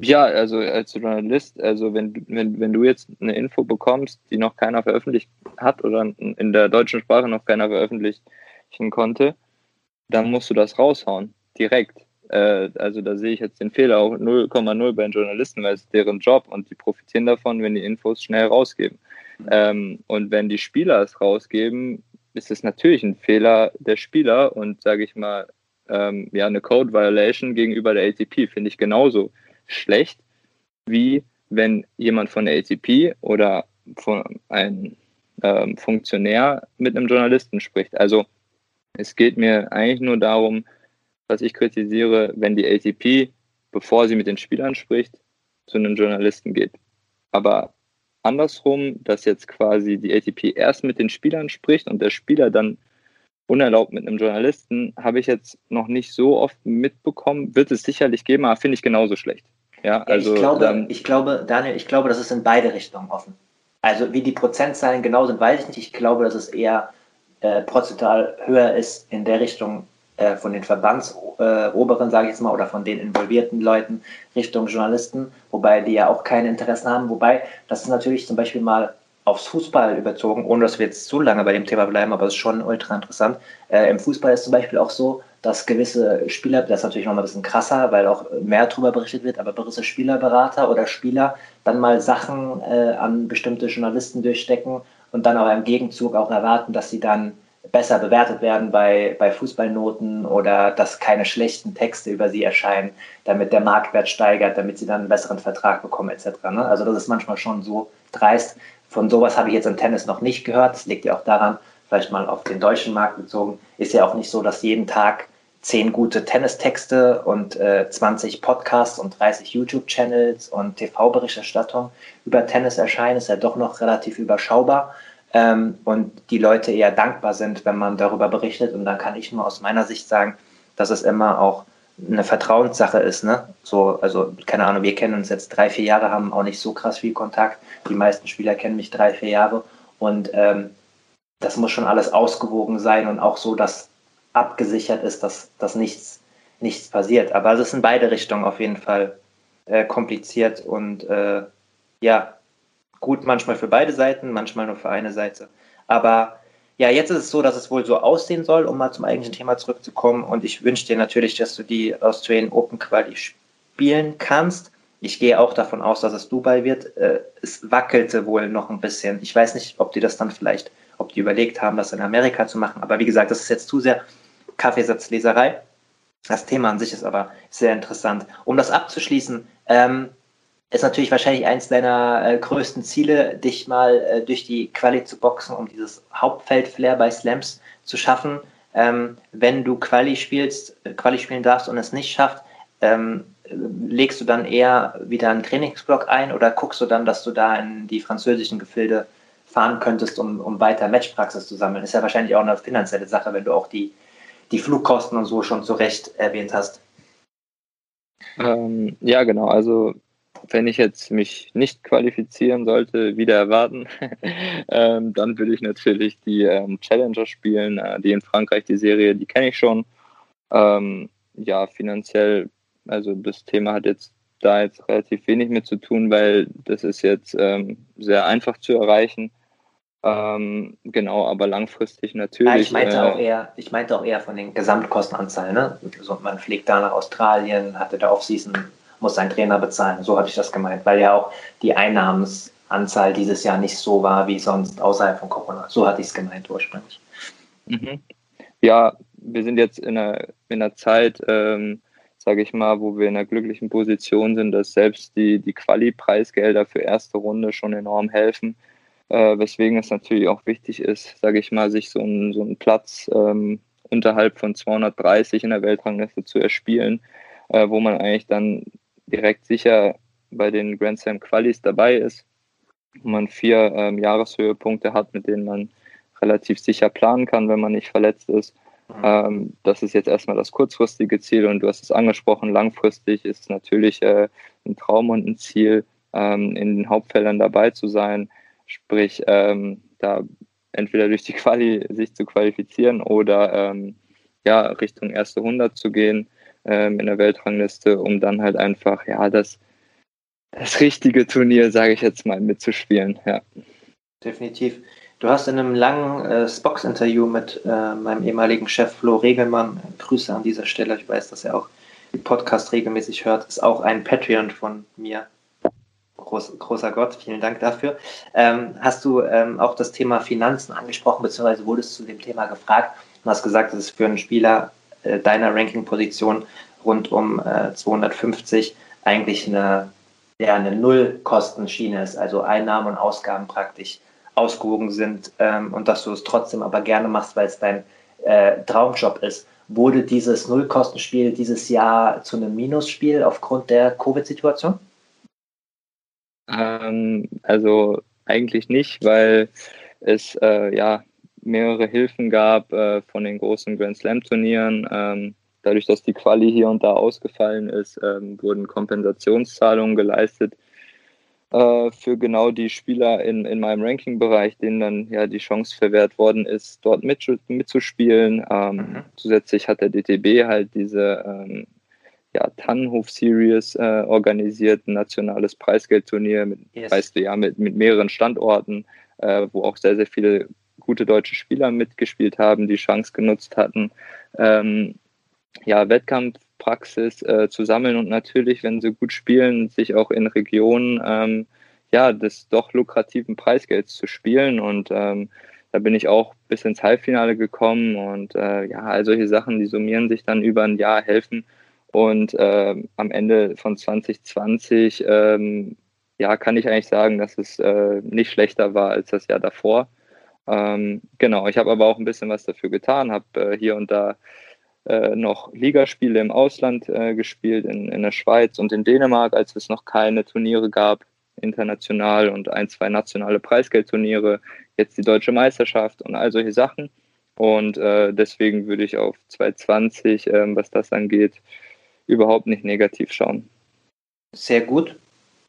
Ja, also als Journalist, also wenn, wenn, wenn du jetzt eine Info bekommst, die noch keiner veröffentlicht hat oder in der deutschen Sprache noch keiner veröffentlichen konnte, dann musst du das raushauen, direkt. Äh, also da sehe ich jetzt den Fehler auch 0,0 bei den Journalisten, weil es ist deren Job und die profitieren davon, wenn die Infos schnell rausgeben. Ähm, und wenn die Spieler es rausgeben, ist es natürlich ein Fehler der Spieler und sage ich mal, ähm, ja, eine Code Violation gegenüber der ATP finde ich genauso schlecht, wie wenn jemand von der ATP oder von einem ähm, Funktionär mit einem Journalisten spricht. Also es geht mir eigentlich nur darum, was ich kritisiere, wenn die ATP, bevor sie mit den Spielern spricht, zu einem Journalisten geht. Aber andersrum, dass jetzt quasi die ATP erst mit den Spielern spricht und der Spieler dann unerlaubt mit einem Journalisten, habe ich jetzt noch nicht so oft mitbekommen. Wird es sicherlich geben, aber finde ich genauso schlecht. Ja, also ich, glaube, dann, ich glaube, Daniel, ich glaube, das ist in beide Richtungen offen. Also wie die Prozentzahlen genau sind, weiß ich nicht. Ich glaube, dass es eher äh, prozentual höher ist in der Richtung äh, von den Verbandsoberen, äh, sage ich jetzt mal, oder von den involvierten Leuten Richtung Journalisten, wobei die ja auch keine Interessen haben. Wobei, das ist natürlich zum Beispiel mal aufs Fußball überzogen, ohne dass wir jetzt zu lange bei dem Thema bleiben, aber es ist schon ultra interessant. Äh, Im Fußball ist zum Beispiel auch so, dass gewisse Spieler, das ist natürlich noch mal ein bisschen krasser, weil auch mehr darüber berichtet wird, aber gewisse Spielerberater oder Spieler dann mal Sachen äh, an bestimmte Journalisten durchstecken und dann aber im Gegenzug auch erwarten, dass sie dann besser bewertet werden bei, bei Fußballnoten oder dass keine schlechten Texte über sie erscheinen, damit der Marktwert steigert, damit sie dann einen besseren Vertrag bekommen etc. Ne? Also das ist manchmal schon so dreist. Von sowas habe ich jetzt im Tennis noch nicht gehört. Das liegt ja auch daran, vielleicht mal auf den deutschen Markt bezogen, ist ja auch nicht so, dass jeden Tag zehn gute Tennistexte und äh, 20 Podcasts und 30 YouTube-Channels und TV-Berichterstattung über Tennis erscheinen, ist ja doch noch relativ überschaubar ähm, und die Leute eher dankbar sind, wenn man darüber berichtet. Und dann kann ich nur aus meiner Sicht sagen, dass es immer auch eine Vertrauenssache ist, ne? So, also, keine Ahnung, wir kennen uns jetzt drei, vier Jahre, haben auch nicht so krass viel Kontakt. Die meisten Spieler kennen mich drei, vier Jahre. Und ähm, das muss schon alles ausgewogen sein und auch so, dass abgesichert ist, dass, dass nichts, nichts passiert. Aber es ist in beide Richtungen auf jeden Fall äh, kompliziert und äh, ja, gut manchmal für beide Seiten, manchmal nur für eine Seite. Aber ja, jetzt ist es so, dass es wohl so aussehen soll, um mal zum eigentlichen Thema zurückzukommen. Und ich wünsche dir natürlich, dass du die Australian Open Quali spielen kannst. Ich gehe auch davon aus, dass es Dubai wird. Äh, es wackelte wohl noch ein bisschen. Ich weiß nicht, ob die das dann vielleicht, ob die überlegt haben, das in Amerika zu machen. Aber wie gesagt, das ist jetzt zu sehr Kaffeesatzleserei. Das Thema an sich ist aber sehr interessant. Um das abzuschließen, ähm, ist natürlich wahrscheinlich eins deiner äh, größten Ziele, dich mal äh, durch die Quali zu boxen, um dieses Hauptfeld-Flair bei Slams zu schaffen. Ähm, wenn du Quali spielst, äh, Quali spielen darfst und es nicht schafft, ähm, legst du dann eher wieder einen Trainingsblock ein oder guckst du dann, dass du da in die französischen Gefilde fahren könntest, um, um weiter Matchpraxis zu sammeln? Ist ja wahrscheinlich auch eine finanzielle Sache, wenn du auch die, die Flugkosten und so schon zu Recht erwähnt hast. Ähm, ja, genau. Also wenn ich jetzt mich nicht qualifizieren sollte, wieder erwarten, ähm, dann würde ich natürlich die ähm, Challenger spielen, äh, die in Frankreich, die Serie, die kenne ich schon. Ähm, ja, finanziell, also das Thema hat jetzt da jetzt relativ wenig mit zu tun, weil das ist jetzt ähm, sehr einfach zu erreichen. Ähm, genau, aber langfristig natürlich. Ja, ich, meinte äh, auch eher, ich meinte auch eher von den Gesamtkostenanzahlen. Ne? Also man fliegt da nach Australien, hatte da Offseason muss sein Trainer bezahlen. So hatte ich das gemeint, weil ja auch die Einnahmensanzahl dieses Jahr nicht so war wie sonst außerhalb von Corona. So hatte ich es gemeint ursprünglich. Mhm. Ja, wir sind jetzt in einer, in einer Zeit, ähm, sage ich mal, wo wir in einer glücklichen Position sind, dass selbst die, die Quali-Preisgelder für erste Runde schon enorm helfen. Äh, weswegen es natürlich auch wichtig ist, sage ich mal, sich so einen, so einen Platz ähm, unterhalb von 230 in der Weltrangliste zu erspielen, äh, wo man eigentlich dann direkt sicher bei den Grand Slam Qualis dabei ist, wo man vier ähm, Jahreshöhepunkte hat, mit denen man relativ sicher planen kann, wenn man nicht verletzt ist. Mhm. Ähm, das ist jetzt erstmal das kurzfristige Ziel und du hast es angesprochen, langfristig ist natürlich äh, ein Traum und ein Ziel, ähm, in den Hauptfeldern dabei zu sein, sprich ähm, da entweder durch die Quali sich zu qualifizieren oder ähm, ja, Richtung erste 100 zu gehen ähm, in der Weltrangliste, um dann halt einfach, ja, das, das richtige Turnier, sage ich jetzt mal, mitzuspielen. Ja. Definitiv. Du hast in einem langen äh, Spox-Interview mit äh, meinem ehemaligen Chef Flo Regelmann, Grüße an dieser Stelle, ich weiß, dass er auch den Podcast regelmäßig hört, ist auch ein Patreon von mir. Groß, großer Gott, vielen Dank dafür. Ähm, hast du ähm, auch das Thema Finanzen angesprochen, beziehungsweise wurdest zu dem Thema gefragt und hast gesagt, dass es für einen Spieler äh, deiner Ranking-Position rund um äh, 250 eigentlich eine, ja, eine Nullkostenschiene ist, also Einnahmen und Ausgaben praktisch ausgewogen sind ähm, und dass du es trotzdem aber gerne machst, weil es dein äh, Traumjob ist. Wurde dieses Nullkostenspiel dieses Jahr zu einem Minusspiel aufgrund der Covid-Situation? Ähm, also eigentlich nicht, weil es äh, ja mehrere Hilfen gab äh, von den großen Grand Slam Turnieren. Ähm, dadurch, dass die Quali hier und da ausgefallen ist, ähm, wurden Kompensationszahlungen geleistet äh, für genau die Spieler in, in meinem Ranking-Bereich, denen dann ja die Chance verwehrt worden ist, dort mit, mitzuspielen. Ähm, mhm. Zusätzlich hat der DTB halt diese ähm, ja, Tannenhof Series äh, organisiert, ein nationales Preisgeldturnier mit, yes. weißt du, ja, mit, mit mehreren Standorten, äh, wo auch sehr, sehr viele gute deutsche Spieler mitgespielt haben, die Chance genutzt hatten, ähm, ja, Wettkampfpraxis äh, zu sammeln und natürlich, wenn sie gut spielen, sich auch in Regionen ähm, ja, des doch lukrativen Preisgelds zu spielen. Und ähm, da bin ich auch bis ins Halbfinale gekommen. Und äh, ja, all solche Sachen, die summieren sich dann über ein Jahr, helfen. Und äh, am Ende von 2020 ähm, ja, kann ich eigentlich sagen, dass es äh, nicht schlechter war als das Jahr davor. Ähm, genau, ich habe aber auch ein bisschen was dafür getan, habe äh, hier und da äh, noch Ligaspiele im Ausland äh, gespielt, in, in der Schweiz und in Dänemark, als es noch keine Turniere gab, international und ein, zwei nationale Preisgeldturniere, jetzt die deutsche Meisterschaft und all solche Sachen. Und äh, deswegen würde ich auf 2020, ähm, was das angeht, überhaupt nicht negativ schauen. Sehr gut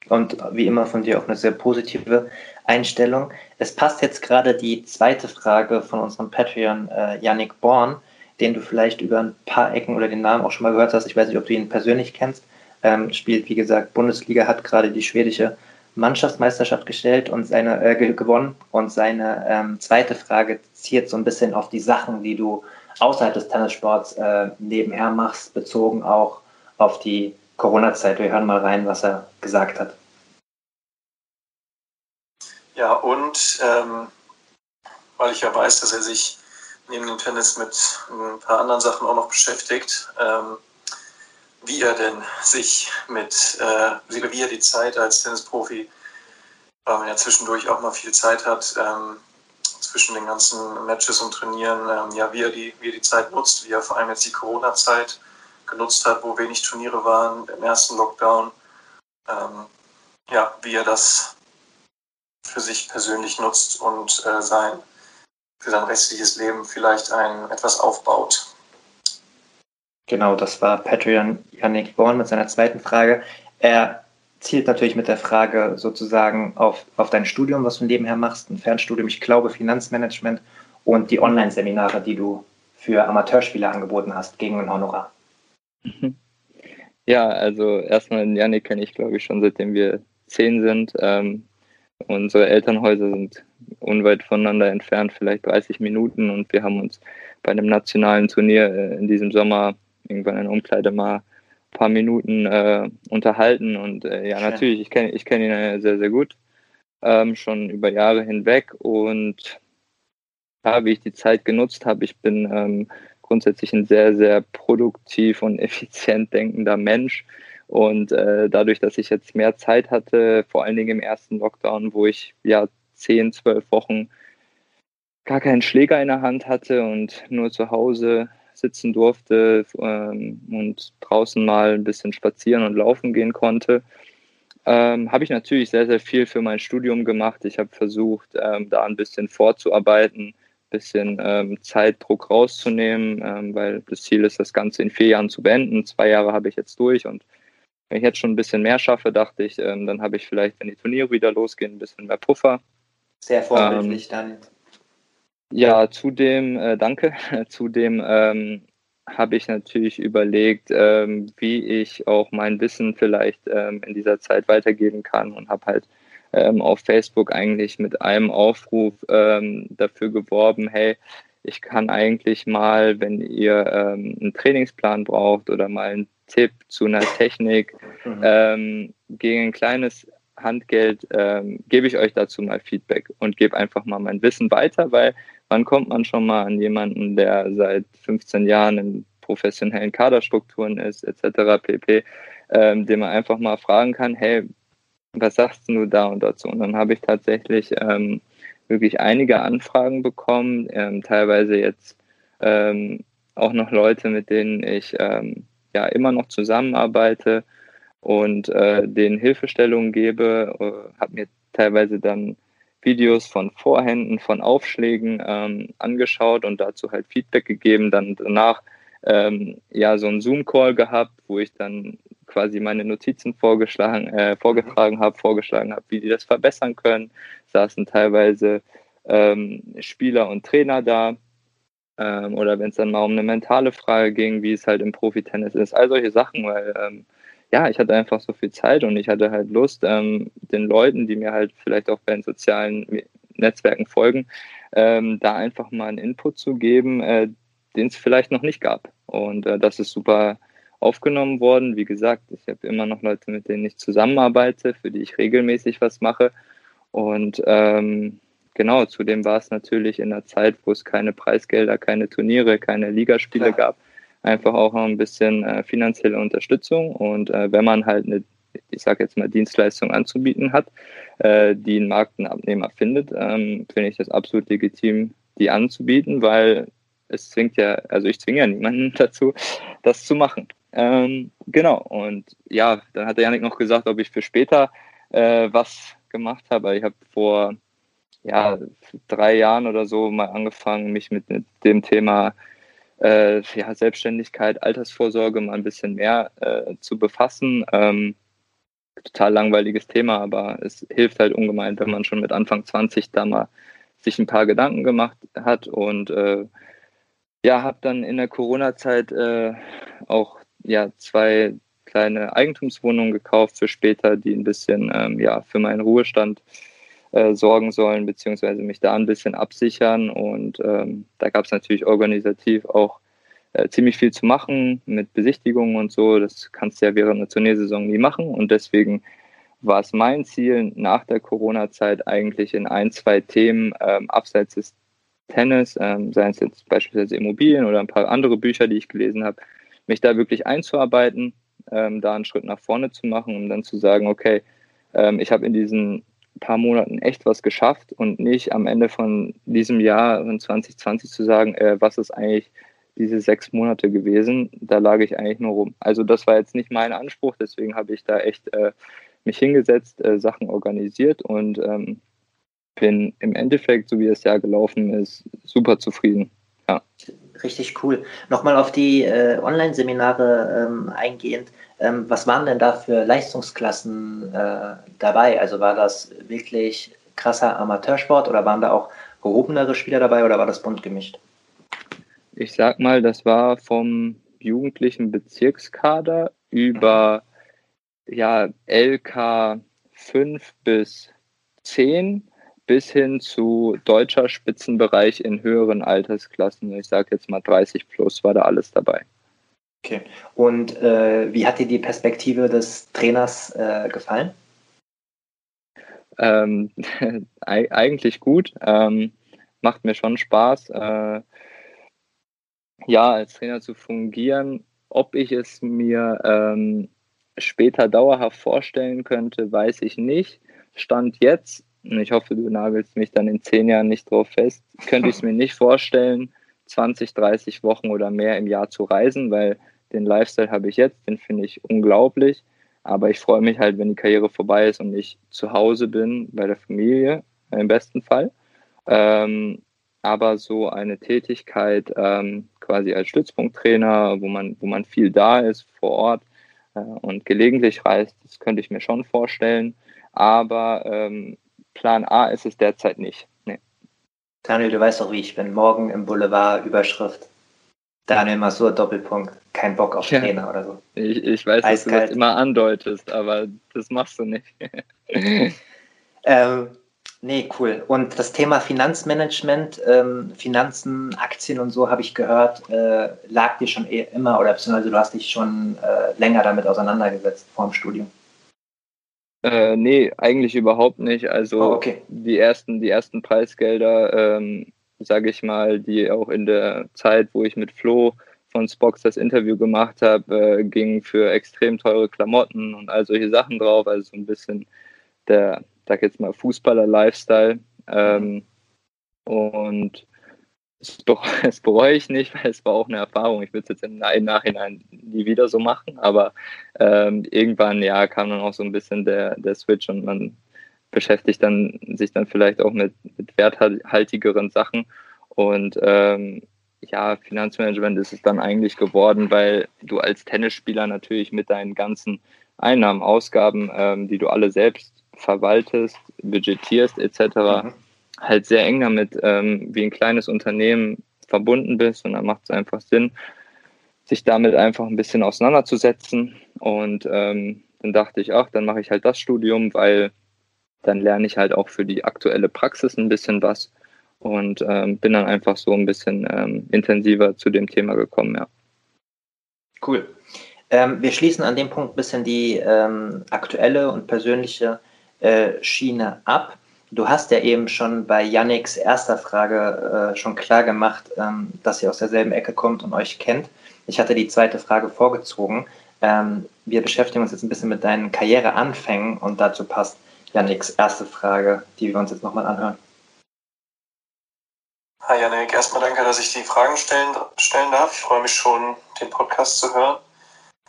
und wie immer von dir auch eine sehr positive Einstellung. Es passt jetzt gerade die zweite Frage von unserem Patreon äh, Yannick Born, den du vielleicht über ein paar Ecken oder den Namen auch schon mal gehört hast. Ich weiß nicht, ob du ihn persönlich kennst. Ähm, spielt, wie gesagt, Bundesliga, hat gerade die schwedische Mannschaftsmeisterschaft gestellt und seine äh, gewonnen. Und seine ähm, zweite Frage zielt so ein bisschen auf die Sachen, die du außerhalb des Tennissports äh, nebenher machst, bezogen auch auf die Corona-Zeit. Wir hören mal rein, was er gesagt hat. Ja, und ähm, weil ich ja weiß, dass er sich neben dem Tennis mit ein paar anderen Sachen auch noch beschäftigt, ähm, wie er denn sich mit, äh, wie er die Zeit als Tennisprofi, weil man ja zwischendurch auch mal viel Zeit hat, ähm, zwischen den ganzen Matches und Turnieren, ähm, ja, wie er, die, wie er die Zeit nutzt, wie er vor allem jetzt die Corona-Zeit genutzt hat, wo wenig Turniere waren im ersten Lockdown. Ähm, ja, wie er das für sich persönlich nutzt und äh, sein, für sein restliches Leben vielleicht ein, etwas aufbaut. Genau, das war Patreon Yannick Born mit seiner zweiten Frage. Er zielt natürlich mit der Frage sozusagen auf, auf dein Studium, was du nebenher machst, ein Fernstudium, ich glaube Finanzmanagement und die Online-Seminare, die du für Amateurspieler angeboten hast, gegen ein Honorar. Ja, also erstmal Janik kenne ich, glaube ich, schon seitdem wir zehn sind. Ähm, unsere Elternhäuser sind unweit voneinander entfernt, vielleicht 30 Minuten. Und wir haben uns bei einem nationalen Turnier äh, in diesem Sommer irgendwann in Umkleide mal ein paar Minuten äh, unterhalten. Und äh, ja, natürlich, ich kenne ich kenn ihn äh, sehr, sehr gut, ähm, schon über Jahre hinweg. Und ja, wie ich die Zeit genutzt habe, ich bin ähm, grundsätzlich ein sehr, sehr produktiv und effizient denkender Mensch. Und äh, dadurch, dass ich jetzt mehr Zeit hatte, vor allen Dingen im ersten Lockdown, wo ich ja zehn, zwölf Wochen gar keinen Schläger in der Hand hatte und nur zu Hause sitzen durfte ähm, und draußen mal ein bisschen spazieren und laufen gehen konnte, ähm, habe ich natürlich sehr, sehr viel für mein Studium gemacht. Ich habe versucht, ähm, da ein bisschen vorzuarbeiten, bisschen ähm, Zeitdruck rauszunehmen, ähm, weil das Ziel ist, das Ganze in vier Jahren zu beenden. Zwei Jahre habe ich jetzt durch und wenn ich jetzt schon ein bisschen mehr schaffe, dachte ich, ähm, dann habe ich vielleicht, wenn die Turniere wieder losgehen, ein bisschen mehr Puffer. Sehr vorbildlich ähm, dann. Ja, zudem, äh, danke, zudem ähm, habe ich natürlich überlegt, ähm, wie ich auch mein Wissen vielleicht in dieser Zeit weitergeben kann und habe halt ähm, auf Facebook eigentlich mit einem Aufruf ähm, dafür geworben, hey, ich kann eigentlich mal, wenn ihr ähm, einen Trainingsplan braucht oder mal einen Tipp zu einer Technik, mhm. ähm, gegen ein kleines Handgeld ähm, gebe ich euch dazu mal Feedback und gebe einfach mal mein Wissen weiter, weil wann kommt man schon mal an jemanden, der seit 15 Jahren in professionellen Kaderstrukturen ist, etc. pp., ähm, den man einfach mal fragen kann, hey, was sagst du da und dazu? Und dann habe ich tatsächlich ähm, wirklich einige Anfragen bekommen, ähm, teilweise jetzt ähm, auch noch Leute, mit denen ich ähm, ja immer noch zusammenarbeite und äh, denen Hilfestellungen gebe, äh, habe mir teilweise dann Videos von Vorhänden, von Aufschlägen ähm, angeschaut und dazu halt Feedback gegeben. Dann danach ähm, ja so einen Zoom-Call gehabt, wo ich dann quasi meine Notizen vorgeschlagen, äh, vorgetragen habe, vorgeschlagen habe, wie die das verbessern können. Saßen teilweise ähm, Spieler und Trainer da. Ähm, oder wenn es dann mal um eine mentale Frage ging, wie es halt im Profitennis ist. All solche Sachen, weil ähm, ja, ich hatte einfach so viel Zeit und ich hatte halt Lust, ähm, den Leuten, die mir halt vielleicht auch bei den sozialen Netzwerken folgen, ähm, da einfach mal einen Input zu geben, äh, den es vielleicht noch nicht gab. Und äh, das ist super aufgenommen worden. Wie gesagt, ich habe immer noch Leute, mit denen ich zusammenarbeite, für die ich regelmäßig was mache. Und ähm, genau, zudem war es natürlich in einer Zeit, wo es keine Preisgelder, keine Turniere, keine Ligaspiele Klar. gab, einfach auch ein bisschen äh, finanzielle Unterstützung. Und äh, wenn man halt eine, ich sage jetzt mal, Dienstleistung anzubieten hat, äh, die einen Markt einen Abnehmer findet, ähm, finde ich das absolut legitim, die anzubieten, weil es zwingt ja, also ich zwinge ja niemanden dazu, das zu machen. Ähm, genau, und ja, dann hat der Janik noch gesagt, ob ich für später äh, was gemacht habe. Ich habe vor ja, drei Jahren oder so mal angefangen, mich mit, dem Thema äh, ja, Selbstständigkeit, Altersvorsorge mal ein bisschen mehr äh, zu befassen. Ähm, total langweiliges Thema, aber es hilft halt ungemein, wenn man schon mit Anfang 20 da mal sich ein paar Gedanken gemacht hat und äh, ja, habe dann in der Corona-Zeit äh, auch ja zwei kleine Eigentumswohnungen gekauft für später, die ein bisschen ähm, ja für meinen Ruhestand äh, sorgen sollen, beziehungsweise mich da ein bisschen absichern. Und ähm, da gab es natürlich organisativ auch äh, ziemlich viel zu machen mit Besichtigungen und so. Das kannst du ja während der Turniersaison nie machen. Und deswegen war es mein Ziel, nach der Corona-Zeit eigentlich in ein, zwei Themen ähm, abseits des Tennis, ähm, seien es jetzt beispielsweise Immobilien oder ein paar andere Bücher, die ich gelesen habe, mich da wirklich einzuarbeiten, ähm, da einen Schritt nach vorne zu machen, um dann zu sagen, okay, ähm, ich habe in diesen paar Monaten echt was geschafft und nicht am Ende von diesem Jahr in 2020 zu sagen, äh, was ist eigentlich diese sechs Monate gewesen, da lag ich eigentlich nur rum. Also das war jetzt nicht mein Anspruch, deswegen habe ich da echt äh, mich hingesetzt, äh, Sachen organisiert und ähm, bin im Endeffekt, so wie das Jahr gelaufen ist, super zufrieden. Ja. Richtig cool. Nochmal auf die äh, Online-Seminare ähm, eingehend. Ähm, was waren denn da für Leistungsklassen äh, dabei? Also war das wirklich krasser Amateursport oder waren da auch gehobenere Spieler dabei oder war das bunt gemischt? Ich sag mal, das war vom jugendlichen Bezirkskader über ja, LK 5 bis 10 bis hin zu deutscher Spitzenbereich in höheren Altersklassen. Ich sage jetzt mal 30 plus war da alles dabei. Okay. Und äh, wie hat dir die Perspektive des Trainers äh, gefallen? Ähm, eigentlich gut. Ähm, macht mir schon Spaß, äh, ja, als Trainer zu fungieren. Ob ich es mir ähm, später dauerhaft vorstellen könnte, weiß ich nicht. Stand jetzt, ich hoffe, du nagelst mich dann in zehn Jahren nicht drauf fest, könnte ich es mir nicht vorstellen, 20, 30 Wochen oder mehr im Jahr zu reisen, weil den Lifestyle habe ich jetzt, den finde ich unglaublich. Aber ich freue mich halt, wenn die Karriere vorbei ist und ich zu Hause bin bei der Familie, im besten Fall. Ähm, aber so eine Tätigkeit ähm, quasi als Stützpunkttrainer, wo man, wo man viel da ist vor Ort äh, und gelegentlich reist, das könnte ich mir schon vorstellen. Aber ähm, Plan A ist es derzeit nicht. Nee. Daniel, du weißt doch, wie ich bin. Morgen im Boulevard Überschrift. Daniel Masur, Doppelpunkt, kein Bock auf Trainer ja, oder so. Ich, ich weiß, Eiskalt. dass du das immer andeutest, aber das machst du nicht. ähm, nee, cool. Und das Thema Finanzmanagement, ähm, Finanzen, Aktien und so, habe ich gehört, äh, lag dir schon eh immer oder beziehungsweise du hast dich schon äh, länger damit auseinandergesetzt vor dem Studium. Äh, nee, eigentlich überhaupt nicht. Also oh, okay. die ersten, die ersten Preisgelder ähm, sage ich mal, die auch in der Zeit, wo ich mit Flo von Spox das Interview gemacht habe, äh, ging für extrem teure Klamotten und all solche Sachen drauf. Also so ein bisschen der, sag jetzt mal, Fußballer-Lifestyle. Ähm, und das bereue, bereue ich nicht, weil es war auch eine Erfahrung. Ich würde es jetzt im Nachhinein nie wieder so machen, aber ähm, irgendwann ja kam dann auch so ein bisschen der, der Switch und man beschäftigt dann sich dann vielleicht auch mit, mit werthaltigeren Sachen. Und ähm, ja, Finanzmanagement ist es dann eigentlich geworden, weil du als Tennisspieler natürlich mit deinen ganzen Einnahmen, Ausgaben, ähm, die du alle selbst verwaltest, budgetierst etc., mhm. Halt sehr eng damit ähm, wie ein kleines Unternehmen verbunden bist. Und dann macht es einfach Sinn, sich damit einfach ein bisschen auseinanderzusetzen. Und ähm, dann dachte ich, ach, dann mache ich halt das Studium, weil dann lerne ich halt auch für die aktuelle Praxis ein bisschen was und ähm, bin dann einfach so ein bisschen ähm, intensiver zu dem Thema gekommen, ja. Cool. Ähm, wir schließen an dem Punkt ein bisschen die ähm, aktuelle und persönliche äh, Schiene ab. Du hast ja eben schon bei Yannicks erster Frage äh, schon klar gemacht, ähm, dass ihr aus derselben Ecke kommt und euch kennt. Ich hatte die zweite Frage vorgezogen. Ähm, wir beschäftigen uns jetzt ein bisschen mit deinen Karriereanfängen und dazu passt Yannicks erste Frage, die wir uns jetzt nochmal anhören. Hi Janik, erstmal danke, dass ich die Fragen stellen, stellen darf. Ich freue mich schon, den Podcast zu hören.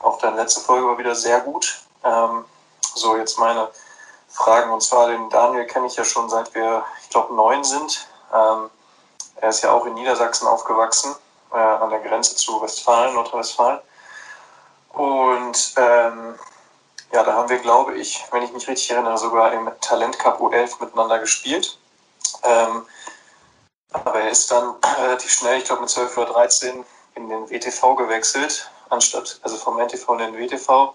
Auch deine letzte Folge war wieder sehr gut. Ähm, so, jetzt meine Fragen. Und zwar den Daniel kenne ich ja schon seit wir, ich glaube, neun sind. Ähm, er ist ja auch in Niedersachsen aufgewachsen, äh, an der Grenze zu Westfalen, Nordrhein-Westfalen. Und ähm, ja, da haben wir, glaube ich, wenn ich mich richtig erinnere, sogar im Talent Cup U11 miteinander gespielt. Ähm, aber er ist dann relativ schnell, ich glaube mit 12 oder 13, in den WTV gewechselt, anstatt, also vom NTV in den WTV.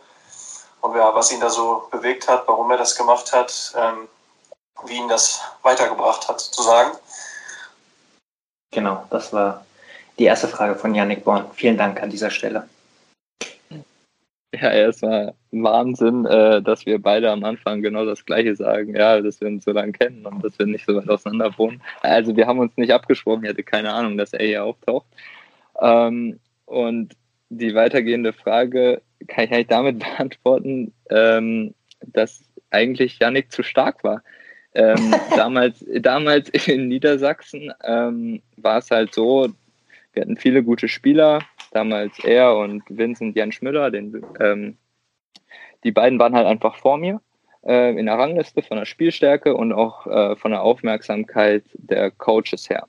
Und ja, was ihn da so bewegt hat, warum er das gemacht hat, ähm, wie ihn das weitergebracht hat, sozusagen. Genau, das war die erste Frage von Yannick Born. Vielen Dank an dieser Stelle. Ja, erstmal Wahnsinn, äh, dass wir beide am Anfang genau das Gleiche sagen, ja, dass wir uns so lange kennen und dass wir nicht so weit auseinander wohnen. Also wir haben uns nicht abgesprochen, ich hatte keine Ahnung, dass er hier auftaucht. Ähm, und die weitergehende Frage kann ich eigentlich damit beantworten, ähm, dass eigentlich Yannick zu stark war. Ähm, damals, damals in Niedersachsen ähm, war es halt so, wir hatten viele gute Spieler, damals er und Vincent Jan Schmüller, den, ähm, die beiden waren halt einfach vor mir äh, in der Rangliste von der Spielstärke und auch äh, von der Aufmerksamkeit der Coaches her.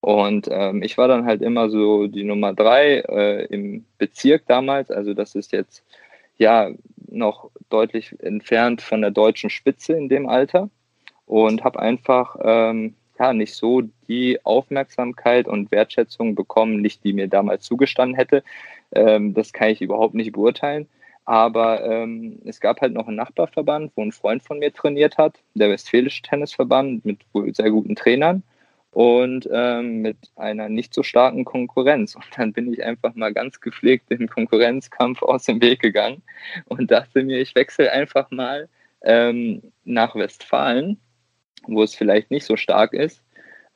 Und ähm, ich war dann halt immer so die Nummer drei äh, im Bezirk damals. Also das ist jetzt ja noch deutlich entfernt von der deutschen Spitze in dem Alter und habe einfach ähm, ja nicht so die Aufmerksamkeit und Wertschätzung bekommen, nicht die mir damals zugestanden hätte. Ähm, das kann ich überhaupt nicht beurteilen. Aber ähm, es gab halt noch einen Nachbarverband, wo ein Freund von mir trainiert hat, der Westfälische Tennisverband mit sehr guten Trainern und ähm, mit einer nicht so starken Konkurrenz. Und dann bin ich einfach mal ganz gepflegt im Konkurrenzkampf aus dem Weg gegangen und dachte mir, ich wechsle einfach mal ähm, nach Westfalen wo es vielleicht nicht so stark ist.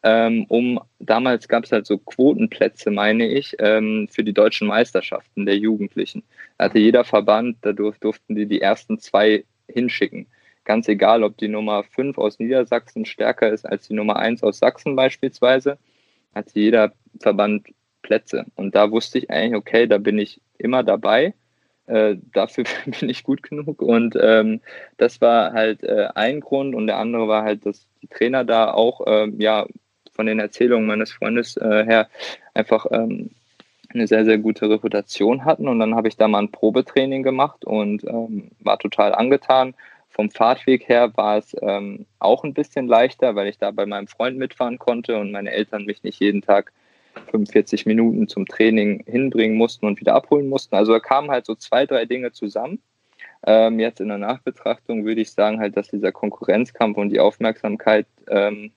Ähm, um damals gab es halt so Quotenplätze, meine ich, ähm, für die deutschen Meisterschaften der Jugendlichen. Da hatte jeder Verband, da durf, durften die die ersten zwei hinschicken. Ganz egal, ob die Nummer 5 aus Niedersachsen stärker ist als die Nummer 1 aus Sachsen beispielsweise, hatte jeder Verband Plätze. Und da wusste ich eigentlich, okay, da bin ich immer dabei äh, dafür bin ich gut genug. Und ähm, das war halt äh, ein Grund. Und der andere war halt, dass die Trainer da auch, äh, ja, von den Erzählungen meines Freundes äh, her einfach ähm, eine sehr, sehr gute Reputation hatten. Und dann habe ich da mal ein Probetraining gemacht und ähm, war total angetan. Vom Fahrtweg her war es ähm, auch ein bisschen leichter, weil ich da bei meinem Freund mitfahren konnte und meine Eltern mich nicht jeden Tag 45 Minuten zum Training hinbringen mussten und wieder abholen mussten. Also da kamen halt so zwei, drei Dinge zusammen. Ähm, jetzt in der Nachbetrachtung würde ich sagen halt, dass dieser Konkurrenzkampf und die Aufmerksamkeit ähm,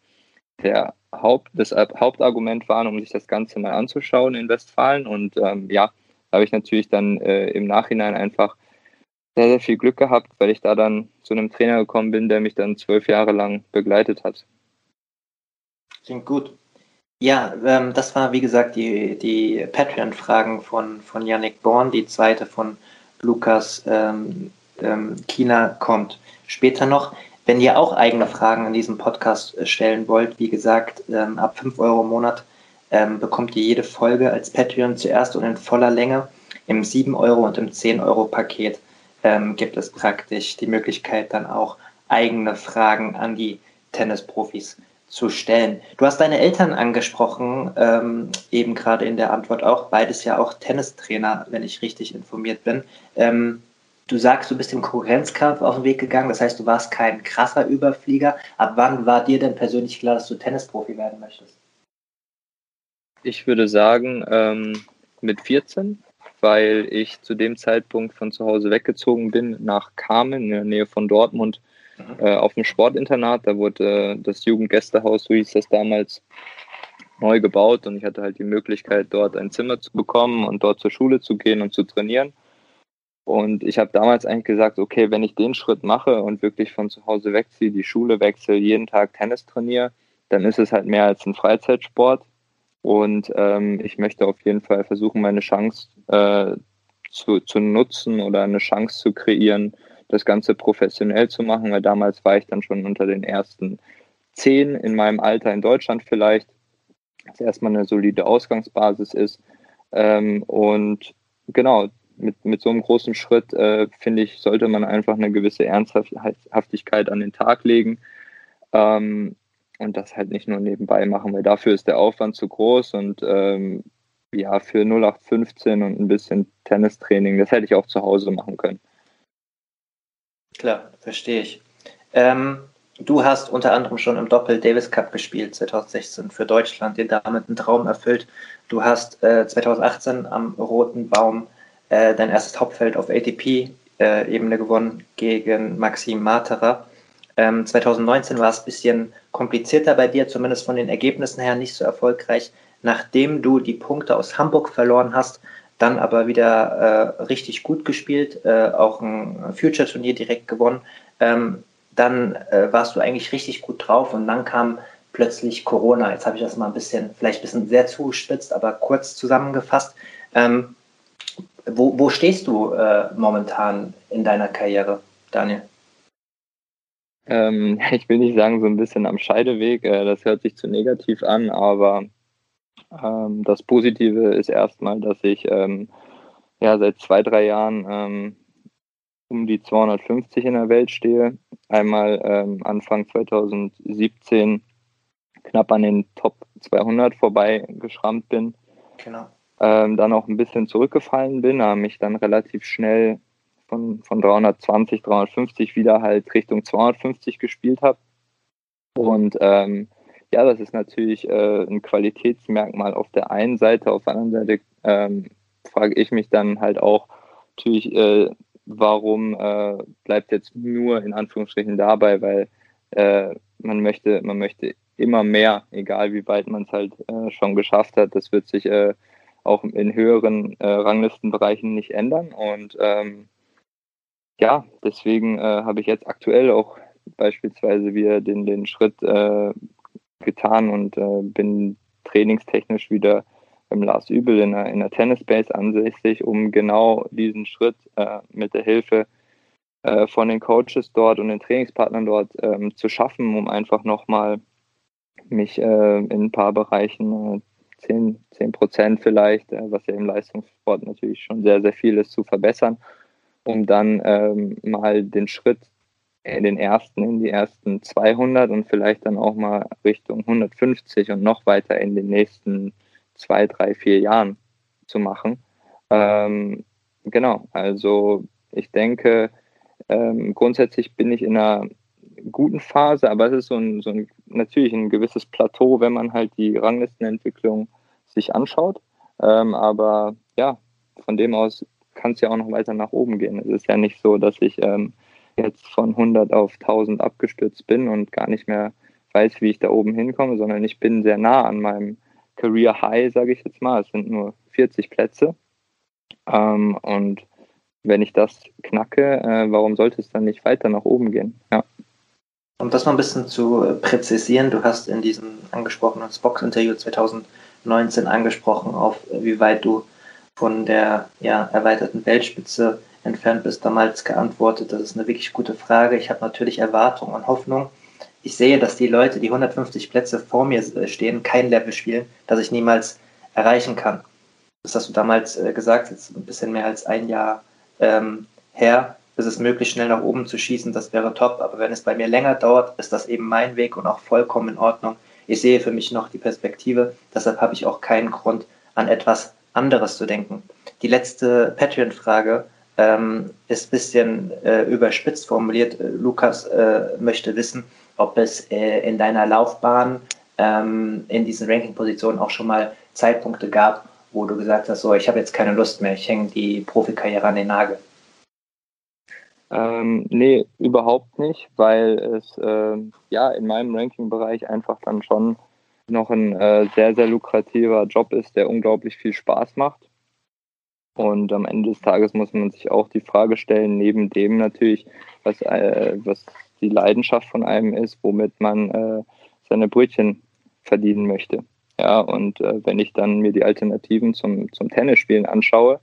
der Haupt, das Hauptargument waren, um sich das Ganze mal anzuschauen in Westfalen. Und ähm, ja, da habe ich natürlich dann äh, im Nachhinein einfach sehr, sehr viel Glück gehabt, weil ich da dann zu einem Trainer gekommen bin, der mich dann zwölf Jahre lang begleitet hat. Klingt gut. Ja, ähm, das war wie gesagt die, die Patreon-Fragen von, von Yannick Born. Die zweite von Lukas ähm, ähm, Kina kommt später noch. Wenn ihr auch eigene Fragen in diesem Podcast äh, stellen wollt, wie gesagt, ähm, ab 5 Euro im Monat ähm, bekommt ihr jede Folge als Patreon zuerst und in voller Länge. Im 7 Euro und im 10 Euro Paket ähm, gibt es praktisch die Möglichkeit, dann auch eigene Fragen an die Tennisprofis zu stellen. Du hast deine Eltern angesprochen, ähm, eben gerade in der Antwort auch, beides ja auch Tennistrainer, wenn ich richtig informiert bin. Ähm, du sagst, du bist im Konkurrenzkampf auf den Weg gegangen, das heißt, du warst kein krasser Überflieger. Ab wann war dir denn persönlich klar, dass du Tennisprofi werden möchtest? Ich würde sagen, ähm, mit 14, weil ich zu dem Zeitpunkt von zu Hause weggezogen bin nach Kamen in der Nähe von Dortmund mhm. äh, auf dem Sportinternat. Da wurde äh, das Jugendgästehaus, so hieß das damals, neu gebaut und ich hatte halt die Möglichkeit, dort ein Zimmer zu bekommen und dort zur Schule zu gehen und zu trainieren. Und ich habe damals eigentlich gesagt, okay, wenn ich den Schritt mache und wirklich von zu Hause wegziehe, die Schule wechsle, jeden Tag Tennis trainiere, dann ist es halt mehr als ein Freizeitsport. Und ähm, ich möchte auf jeden Fall versuchen, meine Chance äh, zu, zu nutzen oder eine Chance zu kreieren, das Ganze professionell zu machen, weil damals war ich dann schon unter den ersten zehn in meinem Alter in Deutschland vielleicht, was erstmal eine solide Ausgangsbasis ist. Ähm, und genau, mit, mit so einem großen Schritt, äh, finde ich, sollte man einfach eine gewisse Ernsthaftigkeit an den Tag legen. Ähm, und das halt nicht nur nebenbei machen, weil dafür ist der Aufwand zu groß und ähm, ja, für 0815 und ein bisschen Tennistraining, das hätte ich auch zu Hause machen können. Klar, verstehe ich. Ähm, du hast unter anderem schon im Doppel Davis Cup gespielt, 2016 für Deutschland, dir damit einen Traum erfüllt. Du hast äh, 2018 am Roten Baum äh, dein erstes Hauptfeld auf ATP-Ebene äh, gewonnen gegen Maxim Materer. Ähm, 2019 war es ein bisschen komplizierter bei dir, zumindest von den Ergebnissen her nicht so erfolgreich. Nachdem du die Punkte aus Hamburg verloren hast, dann aber wieder äh, richtig gut gespielt, äh, auch ein Future-Turnier direkt gewonnen. Ähm, dann äh, warst du eigentlich richtig gut drauf und dann kam plötzlich Corona. Jetzt habe ich das mal ein bisschen, vielleicht ein bisschen sehr zugespitzt, aber kurz zusammengefasst. Ähm, wo, wo stehst du äh, momentan in deiner Karriere, Daniel? Ähm, ich will nicht sagen, so ein bisschen am Scheideweg. Äh, das hört sich zu negativ an, aber ähm, das Positive ist erstmal, dass ich ähm, ja seit zwei, drei Jahren ähm, um die 250 in der Welt stehe. Einmal ähm, Anfang 2017 knapp an den Top 200 vorbeigeschrammt bin. Genau. Ähm, dann auch ein bisschen zurückgefallen bin, aber mich dann relativ schnell von, von 320, 350 wieder halt Richtung 250 gespielt habe. Und ähm, ja, das ist natürlich äh, ein Qualitätsmerkmal auf der einen Seite. Auf der anderen Seite ähm, frage ich mich dann halt auch natürlich, äh, warum äh, bleibt jetzt nur in Anführungsstrichen dabei, weil äh, man möchte, man möchte immer mehr, egal wie weit man es halt äh, schon geschafft hat. Das wird sich äh, auch in höheren Ranglistenbereichen nicht ändern. Und ähm, ja, deswegen äh, habe ich jetzt aktuell auch beispielsweise wieder den, den Schritt äh, getan und äh, bin trainingstechnisch wieder beim Lars Übel in der, in der Tennisbase ansässig, um genau diesen Schritt äh, mit der Hilfe äh, von den Coaches dort und den Trainingspartnern dort ähm, zu schaffen, um einfach nochmal mich äh, in ein paar Bereichen, 10, 10 Prozent vielleicht, was ja im Leistungssport natürlich schon sehr, sehr viel ist, zu verbessern um dann ähm, mal den Schritt in den ersten, in die ersten 200 und vielleicht dann auch mal Richtung 150 und noch weiter in den nächsten zwei, drei, vier Jahren zu machen. Ähm, genau, also ich denke, ähm, grundsätzlich bin ich in einer guten Phase, aber es ist so ein, so ein natürlich ein gewisses Plateau, wenn man halt die Ranglistenentwicklung sich anschaut. Ähm, aber ja, von dem aus kann es ja auch noch weiter nach oben gehen. Es ist ja nicht so, dass ich ähm, jetzt von 100 auf 1000 abgestürzt bin und gar nicht mehr weiß, wie ich da oben hinkomme, sondern ich bin sehr nah an meinem Career High, sage ich jetzt mal. Es sind nur 40 Plätze. Ähm, und wenn ich das knacke, äh, warum sollte es dann nicht weiter nach oben gehen? Ja. Um das mal ein bisschen zu äh, präzisieren, du hast in diesem angesprochenen Box-Interview 2019 angesprochen, auf äh, wie weit du von der ja, erweiterten Weltspitze entfernt bist, damals geantwortet. Das ist eine wirklich gute Frage. Ich habe natürlich Erwartungen und Hoffnung. Ich sehe, dass die Leute, die 150 Plätze vor mir äh, stehen, kein Level spielen, das ich niemals erreichen kann. Das hast du damals äh, gesagt, jetzt ein bisschen mehr als ein Jahr ähm, her. ist es möglich, schnell nach oben zu schießen, das wäre top. Aber wenn es bei mir länger dauert, ist das eben mein Weg und auch vollkommen in Ordnung. Ich sehe für mich noch die Perspektive, deshalb habe ich auch keinen Grund, an etwas anderes zu denken. Die letzte Patreon-Frage ähm, ist ein bisschen äh, überspitzt formuliert. Äh, Lukas äh, möchte wissen, ob es äh, in deiner Laufbahn ähm, in diesen Ranking-Positionen auch schon mal Zeitpunkte gab, wo du gesagt hast, so, ich habe jetzt keine Lust mehr, ich hänge die Profikarriere an den Nagel. Ähm, nee, überhaupt nicht, weil es äh, ja in meinem Ranking-Bereich einfach dann schon noch ein äh, sehr, sehr lukrativer Job ist, der unglaublich viel Spaß macht. Und am Ende des Tages muss man sich auch die Frage stellen, neben dem natürlich, was, äh, was die Leidenschaft von einem ist, womit man äh, seine Brötchen verdienen möchte. Ja, und äh, wenn ich dann mir die Alternativen zum, zum Tennisspielen anschaue,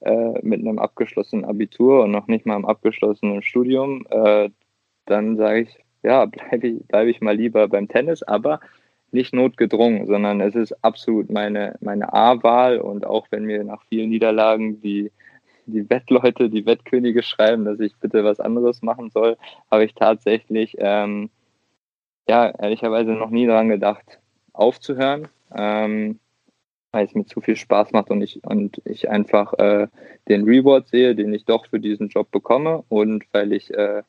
äh, mit einem abgeschlossenen Abitur und noch nicht mal einem abgeschlossenen Studium, äh, dann sage ich, ja, bleibe ich, bleib ich mal lieber beim Tennis, aber nicht notgedrungen, sondern es ist absolut meine, meine A-Wahl. Und auch wenn mir nach vielen Niederlagen die, die Wettleute, die Wettkönige schreiben, dass ich bitte was anderes machen soll, habe ich tatsächlich, ähm, ja, ehrlicherweise noch nie daran gedacht, aufzuhören, ähm, weil es mir zu viel Spaß macht und ich, und ich einfach äh, den Reward sehe, den ich doch für diesen Job bekomme. Und weil ich äh,